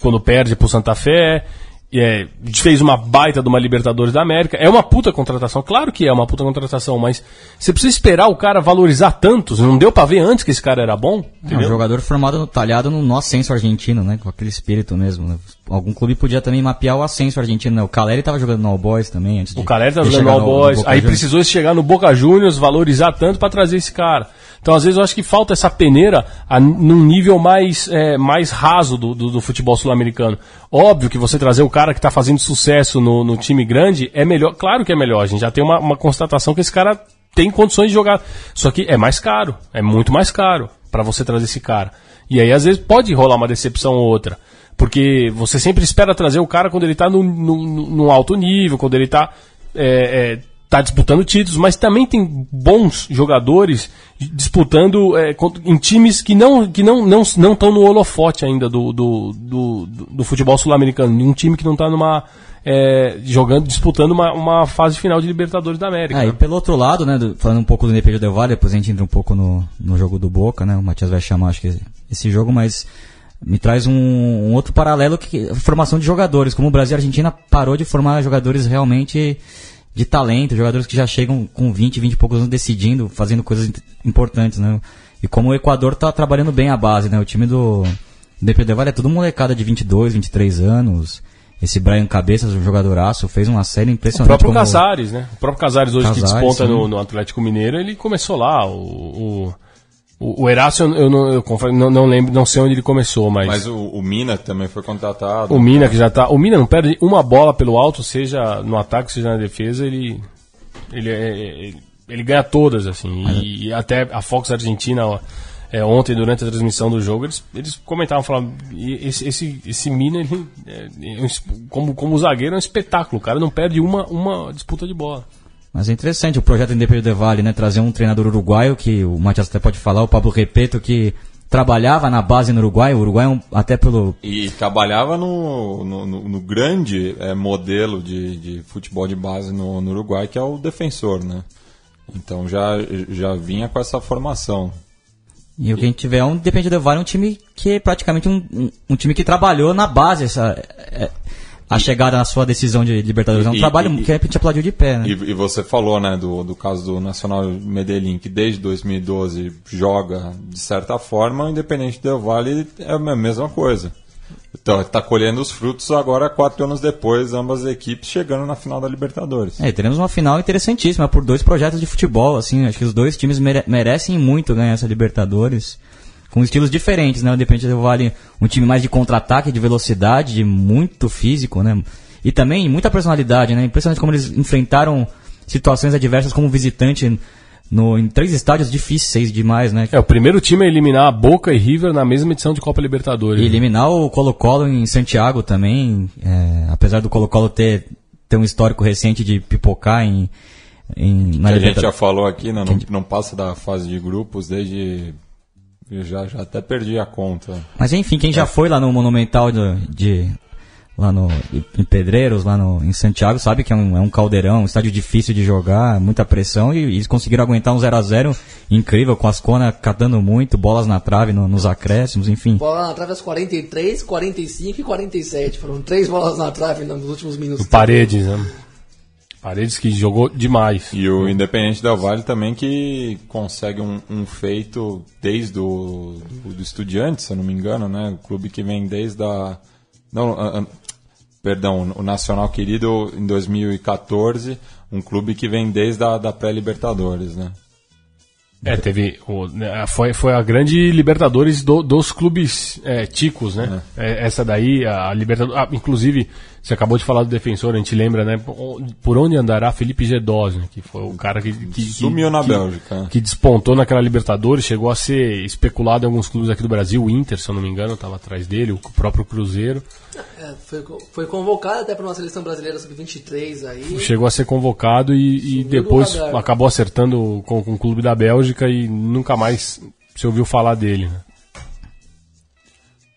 quando perde pro Santa Fé. É, fez uma baita de uma Libertadores da América. É uma puta contratação, claro que é uma puta contratação, mas você precisa esperar o cara valorizar tantos. Não deu pra ver antes que esse cara era bom, É um jogador formado, no- talhado no nosso ascenso argentino, né? Com aquele espírito mesmo. né? Algum clube podia também mapear o ascenso argentino, né? O Caleri tava jogando no All Boys também antes de O Caleri de jogando no All no- no Boys, Boca aí Juniors. precisou chegar no Boca Juniors, valorizar tanto pra trazer esse cara. Então, às vezes, eu acho que falta essa peneira a, num nível mais, é, mais raso do, do, do futebol sul-americano. Óbvio que você trazer o cara que tá fazendo sucesso no, no time grande é melhor, claro que é melhor. A gente já tem uma, uma constatação que esse cara tem condições de jogar. Só que é mais caro, é muito mais caro pra você trazer esse cara. E aí, às vezes, pode rolar uma decepção ou outra. Porque você sempre espera trazer o cara quando ele tá no- no alto nível, quando ele tá, é, é, tá disputando títulos, mas também tem bons jogadores disputando é, em times que não que não não não estão no holofote ainda do, do, do, do- futebol sul-americano, um time que não está numa é, jogando disputando uma, uma fase final de Libertadores da América. Ah, e né? pelo outro lado, né, do- falando um pouco do Independente Del Valle, depois a gente entra um pouco no, no jogo do Boca, né, o Matias vai chamar, acho que esse jogo, mas me traz um, um outro paralelo que formação de jogadores. Como o Brasil e a Argentina parou de formar jogadores realmente de talento, jogadores que já chegam com 20, 20 e poucos anos decidindo, fazendo coisas importantes, né? E como o Equador está trabalhando bem a base, né? O time do Independente Vale é tudo molecada de 22, 23 anos. Esse Brian Cabeças, um jogadoraço, fez uma série O impressionante. próprio como- Casares, né? O próprio Casares hoje que Casares, desponta no, no Atlético Mineiro, ele começou lá. O, o, o, o Erácio, eu, não, eu não, não lembro, não sei onde ele começou, mas, Mas o, o Mina também foi contratado. o Mina que já tá. O Mina não perde uma bola pelo alto, seja no ataque, seja na defesa, ele. Ele, é- ele, ele ganha todas, assim. E, e até a Fox Argentina, ó, é, ontem, durante a transmissão do jogo, eles, eles comentavam, falavam, "E esse, esse, esse Mina, ele, é, é como, como zagueiro, é um espetáculo. O cara não perde uma, uma disputa de bola. Mas é interessante o projeto Independente de Vale, né? Trazer um treinador uruguaio, que o Matias até pode falar, o Pablo Repeto, que trabalhava na base no Uruguai. O Uruguai, é um- até pelo. E trabalhava no, no, no- grande eh, modelo de, de futebol de base no, no Uruguai, que é o defensor, né? Então já, já vinha com essa formação. E o que a gente tiver é um Independente de Vale, um time que é praticamente um, um, um time que trabalhou na base essa, é, a chegada na sua decisão de Libertadores. É um E- trabalho e- que a gente aplaudiu de pé, né? E, e você falou, né, do, do caso do Nacional Medellín, que desde 2012 joga de certa forma, o Independente Del Vale é a mesma coisa. Então, está colhendo os frutos agora, quatro anos depois, ambas as equipes chegando na final da Libertadores. É, teremos uma final interessantíssima por dois projetos de futebol, assim, acho que os dois times mere- merecem muito ganhar essa Libertadores, com estilos diferentes, né, o Independente Del Vale, um time mais de contra-ataque, de velocidade, de muito físico, né, e também muita personalidade, né, impressionante como eles enfrentaram situações adversas como visitante no, em três estádios difíceis demais, né, É, o primeiro time a eliminar a Boca e River na mesma edição de Copa Libertadores. e né? eliminar o Colo-Colo em Santiago também, é, apesar do Colo-Colo ter, ter um histórico recente de pipocar em, em na que a gente já falou aqui, né, não, não passa da fase de grupos desde... Eu já, já até perdi a conta. Mas enfim, quem já foi lá no Monumental de, de- lá no em Pedreiros, lá no, em Santiago, sabe que é um, é um caldeirão, um estádio difícil de jogar, muita pressão e, e eles conseguiram aguentar um 0 a 0 incrível, com as Kona catando muito, bolas na trave no- nos acréscimos, enfim. Bola na trave às 43, 45 e 47. Foram três bolas na trave nos últimos minutos. Paredes, né? Paredes que jogou demais. E o Independente Del Vale também que consegue um, um feito desde o do, do Estudiantes, se eu não me engano, né? O clube que vem desde a... Não, a- a- perdão, o Nacional Querido em 2014, um clube que vem desde a da pré-Libertadores, né? É, teve. o- né, foi, foi a grande Libertadores do- dos clubes é, ticos, né? É, essa daí, a Libertadores. ah, inclusive, você acabou de falar do defensor, a gente lembra, né? Por onde andará Felipe Gedós, né? Que foi o cara que. que Sumiu que, na que- Bélgica. Que despontou naquela Libertadores, chegou a ser especulado em alguns clubes aqui do Brasil. O Inter, se eu não me engano, estava atrás dele, o próprio Cruzeiro. É, foi, foi convocado até para uma seleção brasileira sub-23 aí. Chegou a ser convocado e, e depois acabou acertando com, com o clube da Bélgica e nunca mais se ouviu falar dele, né?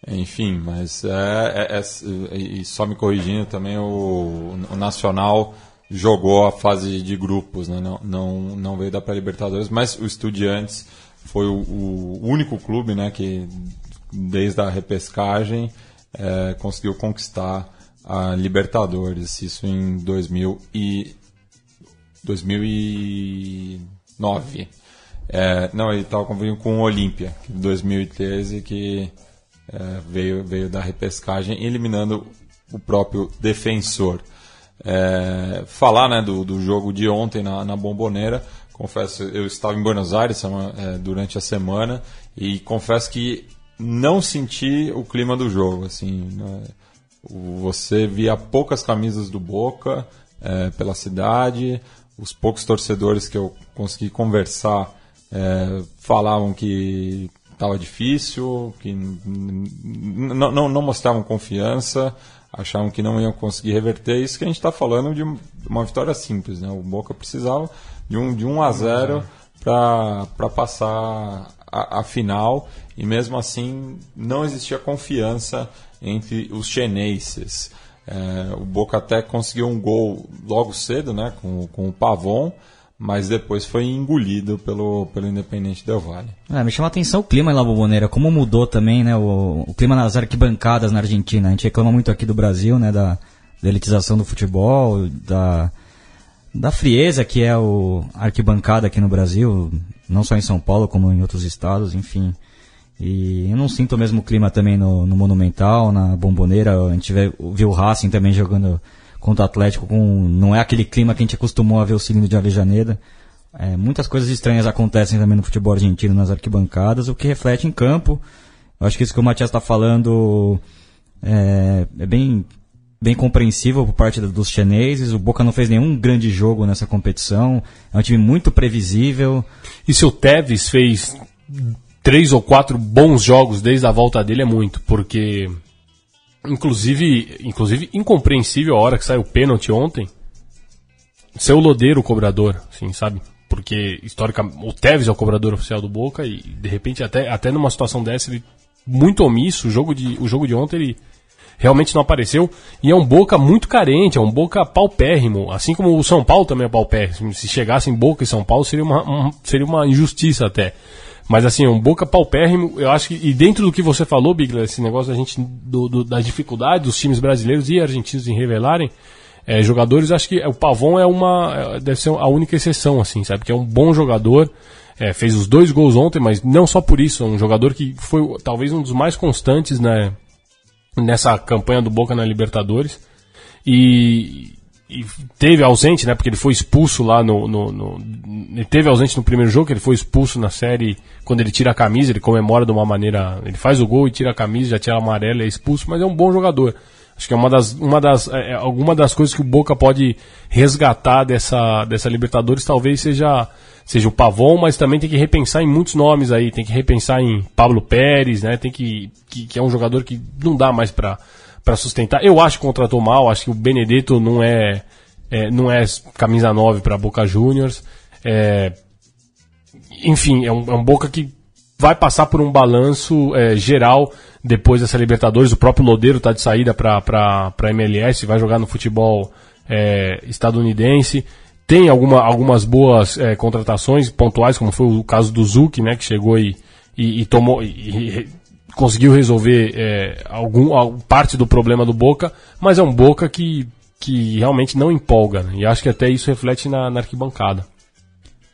Enfim, mas é, é- é- e só me corrigindo também, o, o Nacional jogou a fase de grupos, né? não, não, não veio da pré-Libertadores, mas o Estudiantes foi o, o único clube né, que, desde a repescagem, é, conseguiu conquistar a Libertadores, isso em 2000 e 2009. É, não, ele estava convivendo com o Olímpia, em 2013, que é, veio, veio da repescagem, eliminando o próprio defensor. É, falar né, do, do jogo de ontem na, na Bomboneira, confesso, eu estava em Buenos Aires sema- é, durante a semana e confesso que não senti o clima do jogo. Assim, né, você via poucas camisas do Boca é, pela cidade, os poucos torcedores que eu consegui conversar é, falavam que estava difícil, que não, não, não mostravam confiança, achavam que não iam conseguir reverter. Isso que a gente está falando de um- uma vitória simples. Né? O Boca precisava de um, de 1 a 0 para passar a, a final e mesmo assim não existia confiança entre os chineses. É, o Boca até conseguiu um gol logo cedo né, com, com o Pavon, mas depois foi engolido pelo, pelo Independente Del Valle. É, me chama a atenção o clima em La Bombonera, como mudou também, né, o, o clima nas arquibancadas na Argentina. A gente reclama muito aqui do Brasil, né, da, da elitização do futebol, da, da frieza que é o a arquibancada aqui no Brasil, não só em São Paulo, como em outros estados, enfim. E eu não sinto o mesmo clima também no, no Monumental, na Bomboneira. A gente vê, viu o Racing também jogando contra o Atlético com. Não é aquele clima que a gente acostumou a ver o cilindro de Avejaneda. É, muitas coisas estranhas acontecem também no futebol argentino nas arquibancadas, o que reflete em campo. Eu acho que isso que o Matias está falando é, é, bem, bem compreensível por parte dos chineses. O Boca não fez nenhum grande jogo nessa competição. É um time muito previsível. E se o Tevez fez três ou quatro bons jogos desde a volta dele é muito, porque inclusive, inclusive incompreensível a hora que saiu o pênalti ontem. Ser o Lodeiro o cobrador, assim, sabe? Porque historicamente o Tevez é o cobrador oficial do Boca e de repente até, até numa situação dessa ele muito omisso, o jogo de o jogo de ontem ele realmente não apareceu. E é um Boca muito carente, é um Boca paupérrimo. Assim como o São Paulo também é paupérrimo. Se chegassem Boca e São Paulo seria uma, um, seria uma injustiça até. Mas assim, um Boca paupérrimo, eu acho que. E dentro do que você falou, Bigler, esse negócio da gente. Do, do, da dificuldade dos times brasileiros e argentinos em revelarem. É, jogadores, acho que o Pavon é uma. Deve ser a única exceção, assim, sabe? Que é um bom jogador. É, fez os dois gols ontem, mas não só por isso. É um jogador que foi talvez um dos mais constantes né, nessa campanha do Boca na Libertadores. E, e teve ausente, né? Porque ele foi expulso lá no, no, no, Ele teve ausente no primeiro jogo, ele foi expulso na série quando ele tira a camisa, ele comemora de uma maneira. Ele faz o gol e tira a camisa, já tira a amarela, é expulso, mas é um bom jogador. Acho que é uma das, uma das, é, é alguma das coisas que o Boca pode resgatar dessa, dessa Libertadores talvez seja, seja o Pavon, mas também tem que repensar em muitos nomes aí, tem que repensar em Pablo Pérez, né? Tem que, que, que é um jogador que não dá mais para para sustentar. Eu acho que contratou mal, acho que o Benedetto não é, é não é camisa 9 para Boca Juniors. É, enfim, é um, é um Boca que vai passar por um balanço é, geral depois dessa Libertadores. O próprio Lodeiro está de saída para MLS, vai jogar no futebol é, estadunidense. Tem alguma, algumas boas é, contratações pontuais, como foi o caso do Zuc, né, que chegou e, e, e tomou. E, conseguiu resolver é, algum, parte do problema do Boca, mas é um Boca que, que realmente não empolga. Né? E acho que até isso reflete na, na arquibancada.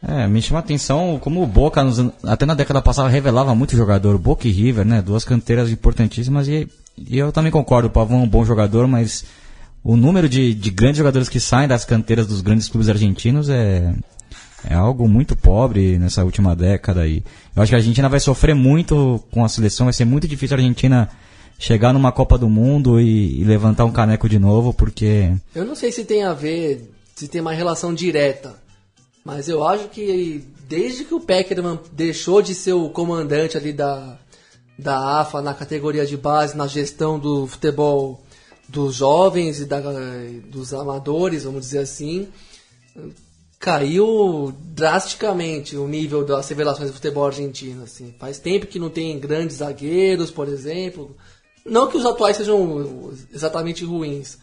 É, me chama a atenção como o Boca, nos, até na década passada, revelava muito jogador. Boca e River, né? Duas canteiras importantíssimas. E, e eu também concordo, o Pavão é um bom jogador, mas o número de, de grandes jogadores que saem das canteiras dos grandes clubes argentinos é, é algo muito pobre nessa última década. E eu acho que a Argentina vai sofrer muito com a seleção. Vai ser muito difícil a Argentina chegar numa Copa do Mundo e, e levantar um caneco de novo, porque. Eu não sei se tem a ver, se tem uma relação direta mas eu acho que desde que o Peckerman deixou de ser o comandante ali da, da AFA na categoria de base, na gestão do futebol dos jovens e da, dos amadores, vamos dizer assim, caiu drasticamente o nível das revelações do futebol argentino. Assim. Faz tempo que não tem grandes zagueiros, por exemplo. Não que os atuais sejam exatamente ruins.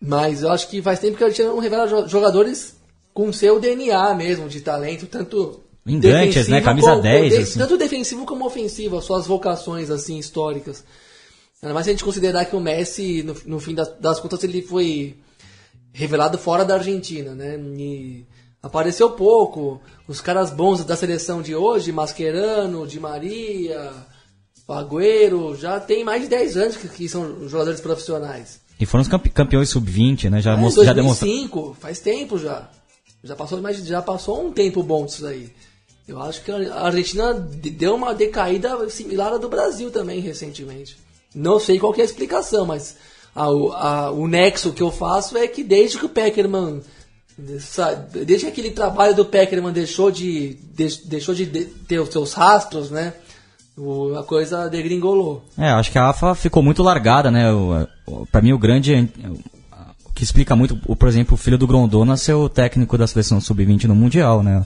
Mas eu acho que faz tempo que a Argentina não revela jogadores com seu DNA mesmo de talento, tanto Engantes, né? Camisa como, 10. assim. Tanto defensivo como ofensivo, as suas vocações assim históricas. Mas se a gente considerar que o Messi, no, no fim das, das, contas, ele foi revelado fora da Argentina, né? E apareceu pouco. Os caras bons da seleção de hoje, Mascherano, Di Maria, Agüero, já tem mais de 10 anos que, que são jogadores profissionais. E foram os campeões sub-20, né? Já, é, most, 2005, já faz tempo já. Já passou, mas já passou um tempo bom disso aí. Eu acho que a Argentina deu uma decaída similar à do Brasil também recentemente. Não sei qual é a explicação, mas a, a, o nexo que eu faço é que desde que o Peckerman desde que aquele trabalho do Peckerman deixou de, de deixou de ter os seus rastros, né? O, a coisa degringolou. É, acho que a AFA ficou muito largada, né? Para mim o grande que explica muito, o, por exemplo, o filho do Grondona ser o técnico da seleção sub-20 no Mundial, né?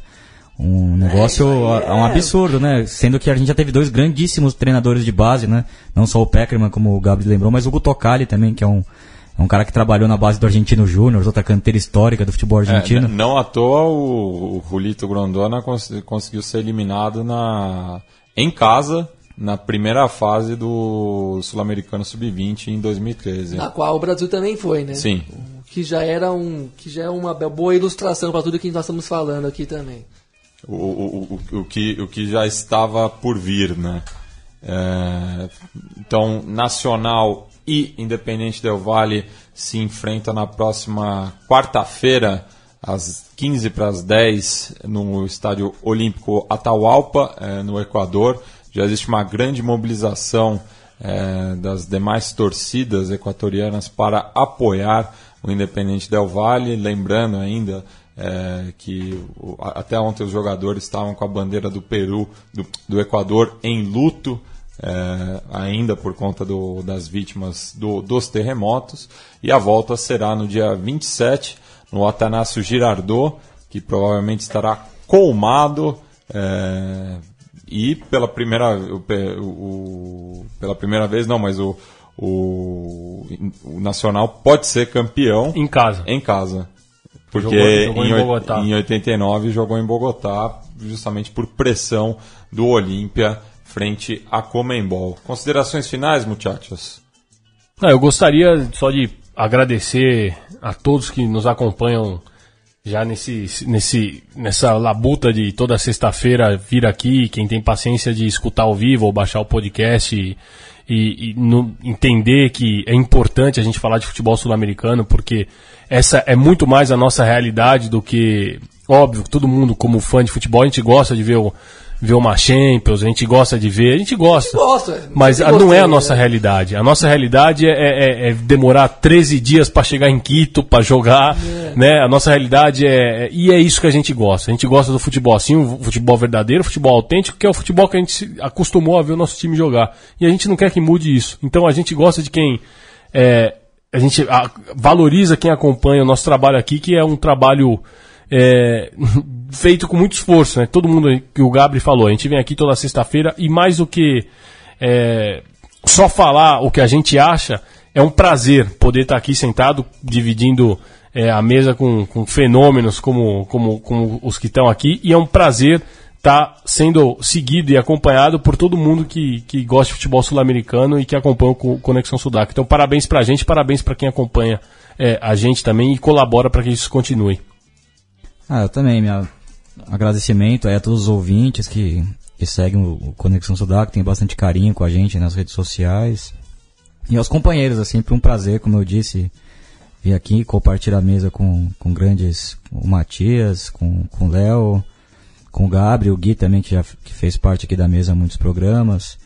Um negócio, é, é, um absurdo, né? Sendo que a gente já teve dois grandíssimos treinadores de base, né? Não só o Peckerman, como o Gabriel lembrou, mas o Gutokali também, que é um, É um cara que trabalhou na base do Argentino Júnior, outra canteira histórica do futebol É, argentino. n- não à toa o, o Julito Grondona cons- conseguiu ser eliminado na, em casa na primeira fase do Sul-Americano Sub-20 em 2013. Na qual o Brasil também foi, né? Sim. Que já era um, que já é uma boa ilustração para tudo que nós estamos falando aqui também. O, o, o, que, o que já estava por vir, né? É, então, Nacional e Independente Del Vale se enfrentam na próxima quarta-feira, às 15 para as 10, no Estádio Olímpico Atahualpa, eh, no Equador. Já existe uma grande mobilização eh, das demais torcidas equatorianas para apoiar o Independente Del Vale. Lembrando ainda eh, que até ontem os jogadores estavam com a bandeira do Peru, do, do Equador, em luto é, ainda por conta do- das vítimas do- dos terremotos. E a volta será no dia 27, no Atanásio Girardot, que provavelmente estará colmado. é, e pela primeira, o o- pela primeira vez, não, mas o, o, o Nacional pode ser campeão Em casa. em casa. Porque Jogou- jogou em em, Bogotá. em 89 jogou em Bogotá, justamente por pressão do Olímpia frente a Comembol. Considerações finais, muchachos? Ah, eu gostaria só de agradecer a todos que nos acompanham já nesse, nesse, nessa labuta de toda sexta-feira vir aqui, quem tem paciência de escutar ao vivo ou baixar o podcast e, e- e no- entender que é importante a gente falar de futebol sul-americano, porque essa é muito mais a nossa realidade do que, óbvio, todo mundo como fã de futebol, a gente gosta de ver o ver uma Champions, a gente gosta de ver, a gente gosta. Gosta. Mas sempre a- não é a nossa né? realidade. A nossa realidade é, é- é demorar 13 dias para chegar em Quito, para jogar, né? A nossa realidade é, é- E é isso que a gente gosta. A gente gosta do futebol assim, o futebol verdadeiro, o futebol autêntico, que é o futebol que a gente se acostumou a ver o nosso time jogar. E a gente não quer que mude isso. Então a gente gosta de quem. é, a gente a- valoriza quem acompanha o nosso trabalho aqui, que é um trabalho é, feito com muito esforço, né? Todo mundo que o Gabri falou, a gente vem aqui toda sexta-feira e mais do que é, só falar o que a gente acha, é um prazer poder estar aqui sentado dividindo é, a mesa com, com fenômenos como, como, como os que estão aqui e é um prazer estar sendo seguido e acompanhado por todo mundo que, que gosta de futebol sul-americano e que acompanha o Conexão Sudaca. Então, parabéns pra gente, parabéns para quem acompanha é, a gente também e colabora para que isso continue. Ah, eu também, meu agradecimento a todos os ouvintes que, que seguem o, Conexão Sudaca, tem bastante carinho com a gente nas redes sociais. E aos companheiros, é sempre um prazer, como eu disse, vir aqui compartilhar a mesa com, com grandes, o Matias, com, com o Léo, com o Gabriel, o Gui também, que já que fez parte aqui da mesa muitos programas.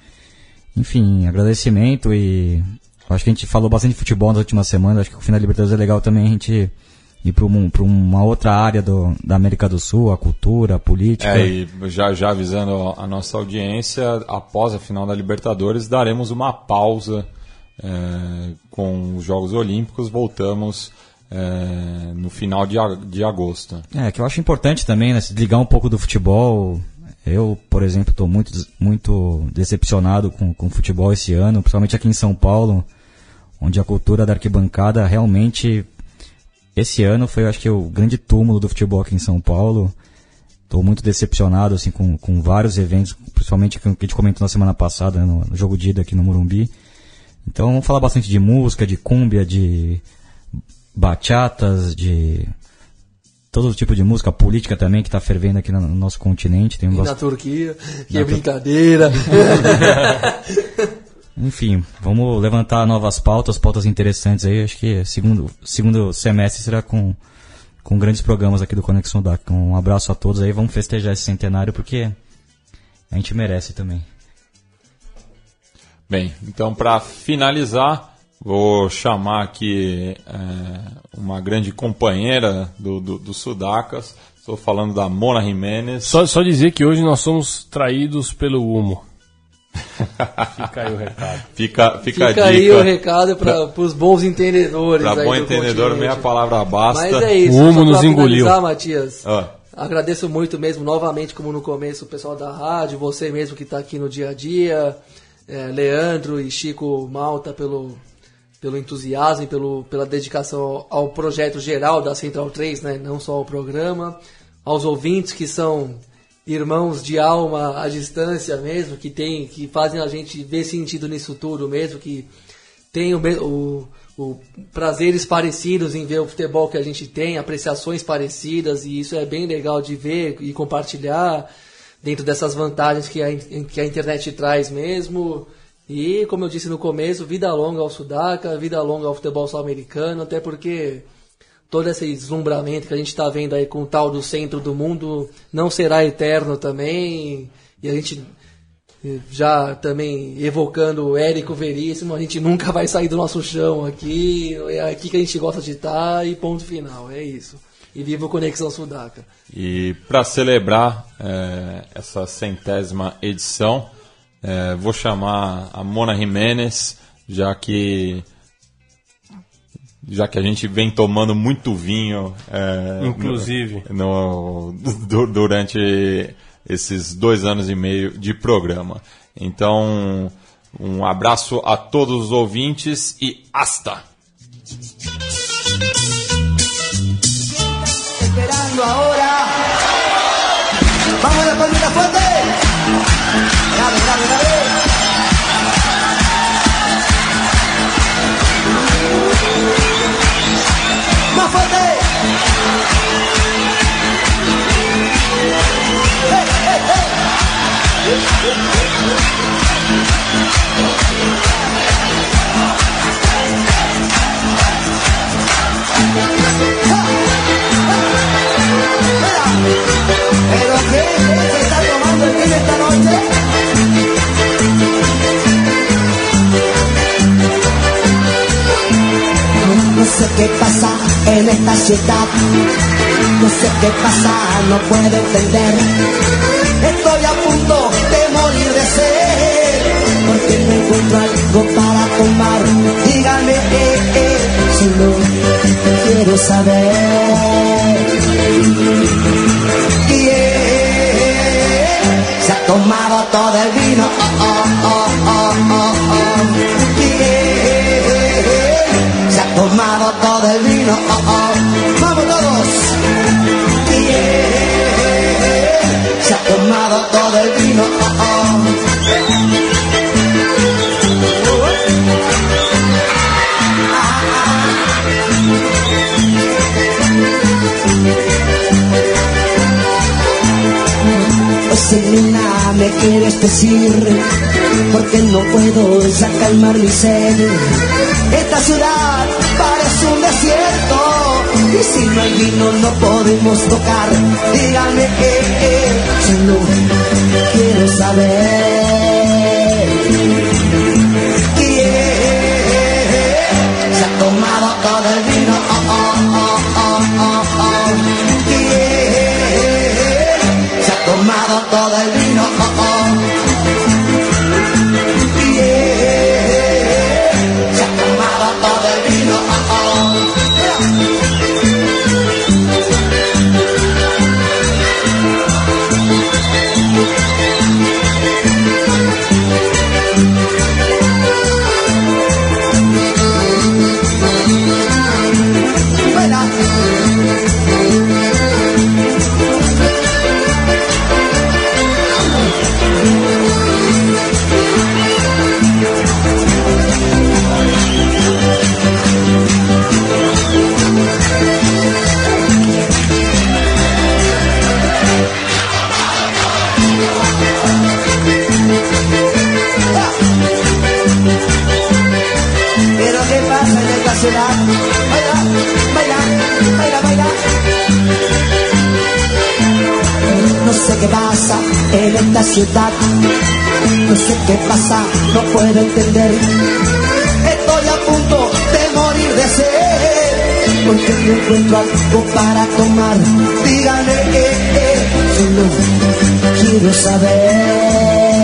Enfim, agradecimento e acho que a gente falou bastante de futebol nas últimas semanas, acho que o final da Libertadores é legal também a gente ir para um, uma outra área do, da América do Sul, a cultura, a política. É, e já, já avisando a nossa audiência, após a final da Libertadores, daremos uma pausa é, com os Jogos Olímpicos. Voltamos é, no final de, de agosto. É, que eu acho importante também, né, se desligar um pouco do futebol. Eu, por exemplo, estou muito, muito decepcionado com, com o futebol esse ano, principalmente aqui em São Paulo, onde a cultura da arquibancada realmente, esse ano foi, eu acho que, o grande túmulo do futebol aqui em São Paulo. Estou muito decepcionado assim, com, com vários eventos, principalmente que a gente comentou na semana passada, né, no, no jogo de ida aqui no Morumbi. Então vamos falar bastante de música, de cúmbia, de bachatas, de todo tipo de música, política também que está fervendo aqui no, no nosso continente. Tem um E na bast- Turquia, que é brincadeira. Enfim, vamos levantar novas pautas, pautas interessantes aí. Acho que segundo, segundo semestre será com, com grandes programas aqui do Conexão DAC. Um abraço a todos aí, vamos festejar esse centenário porque a gente merece também. Bem, então para finalizar, vou chamar aqui é, uma grande companheira do, do, do Sudacas. Estou falando da Mona Jimenez. Só, só dizer que hoje nós somos traídos pelo humo. Fica aí o recado. Fica, fica, Fica a dica. aí o recado para os bons entendedores. Para aí bom do entendedor, meia palavra basta. Mas é isso. O humo nos engoliu. Matias. Ah, Agradeço muito mesmo, novamente, como no começo, o pessoal da rádio, você mesmo que está aqui no dia a dia, é, Leandro e Chico Malta pelo, pelo entusiasmo e pelo, pela dedicação ao, ao projeto geral da Central 3, né? não só ao programa, aos ouvintes que são irmãos de alma à distância mesmo, que tem, que fazem a gente ver sentido nisso tudo mesmo, que tem o, o, o prazeres parecidos em ver o futebol que a gente tem, apreciações parecidas, e isso é bem legal de ver e compartilhar dentro dessas vantagens que a, que a internet traz mesmo. E, como eu disse no começo, vida longa ao Sudaca, vida longa ao futebol sul-americano, até porque todo esse deslumbramento que a gente está vendo aí com o tal do centro do mundo não será eterno também. E a gente já também evocando o Érico Veríssimo, a gente nunca vai sair do nosso chão aqui, é aqui que a gente gosta de estar e ponto final, é isso. E viva o Conexão Sudaca. E para celebrar é, essa centésima edição, é, vou chamar a Mona Jiménez, já que já que a gente vem tomando muito vinho, é, inclusive no, no, durante esses dois anos e meio de programa. Então, um abraço a todos os ouvintes e hasta! Esperando ahora. Vamos a la palmita fuerte. Grave, grave, grave. Esta ciudad, no sé qué pasa, no puedo entender. Estoy a punto de morir de sed, porque no encuentro algo para tomar. Dígame, eh, eh, si no quiero saber. Se ha tomado todo el vino. Oh, oh, oh. Vamos todos. Se ha tomado todo el vino. Oh. Selena, me quieres decir, porque no puedo ya calmar mi sed. Esta ciudad y si no hay vino no podemos tocar. Dígame que, solo quiero saber. ¿Quién se ha tomado todo el vino? Oh, oh, oh, oh, oh, oh. ¿Quién se ha tomado todo el vino? Ciudad. No sé qué pasa, no puedo entender. Estoy a punto de morir de sed. Porque no encuentro algo para tomar. Díganme que eh, solo quiero saber.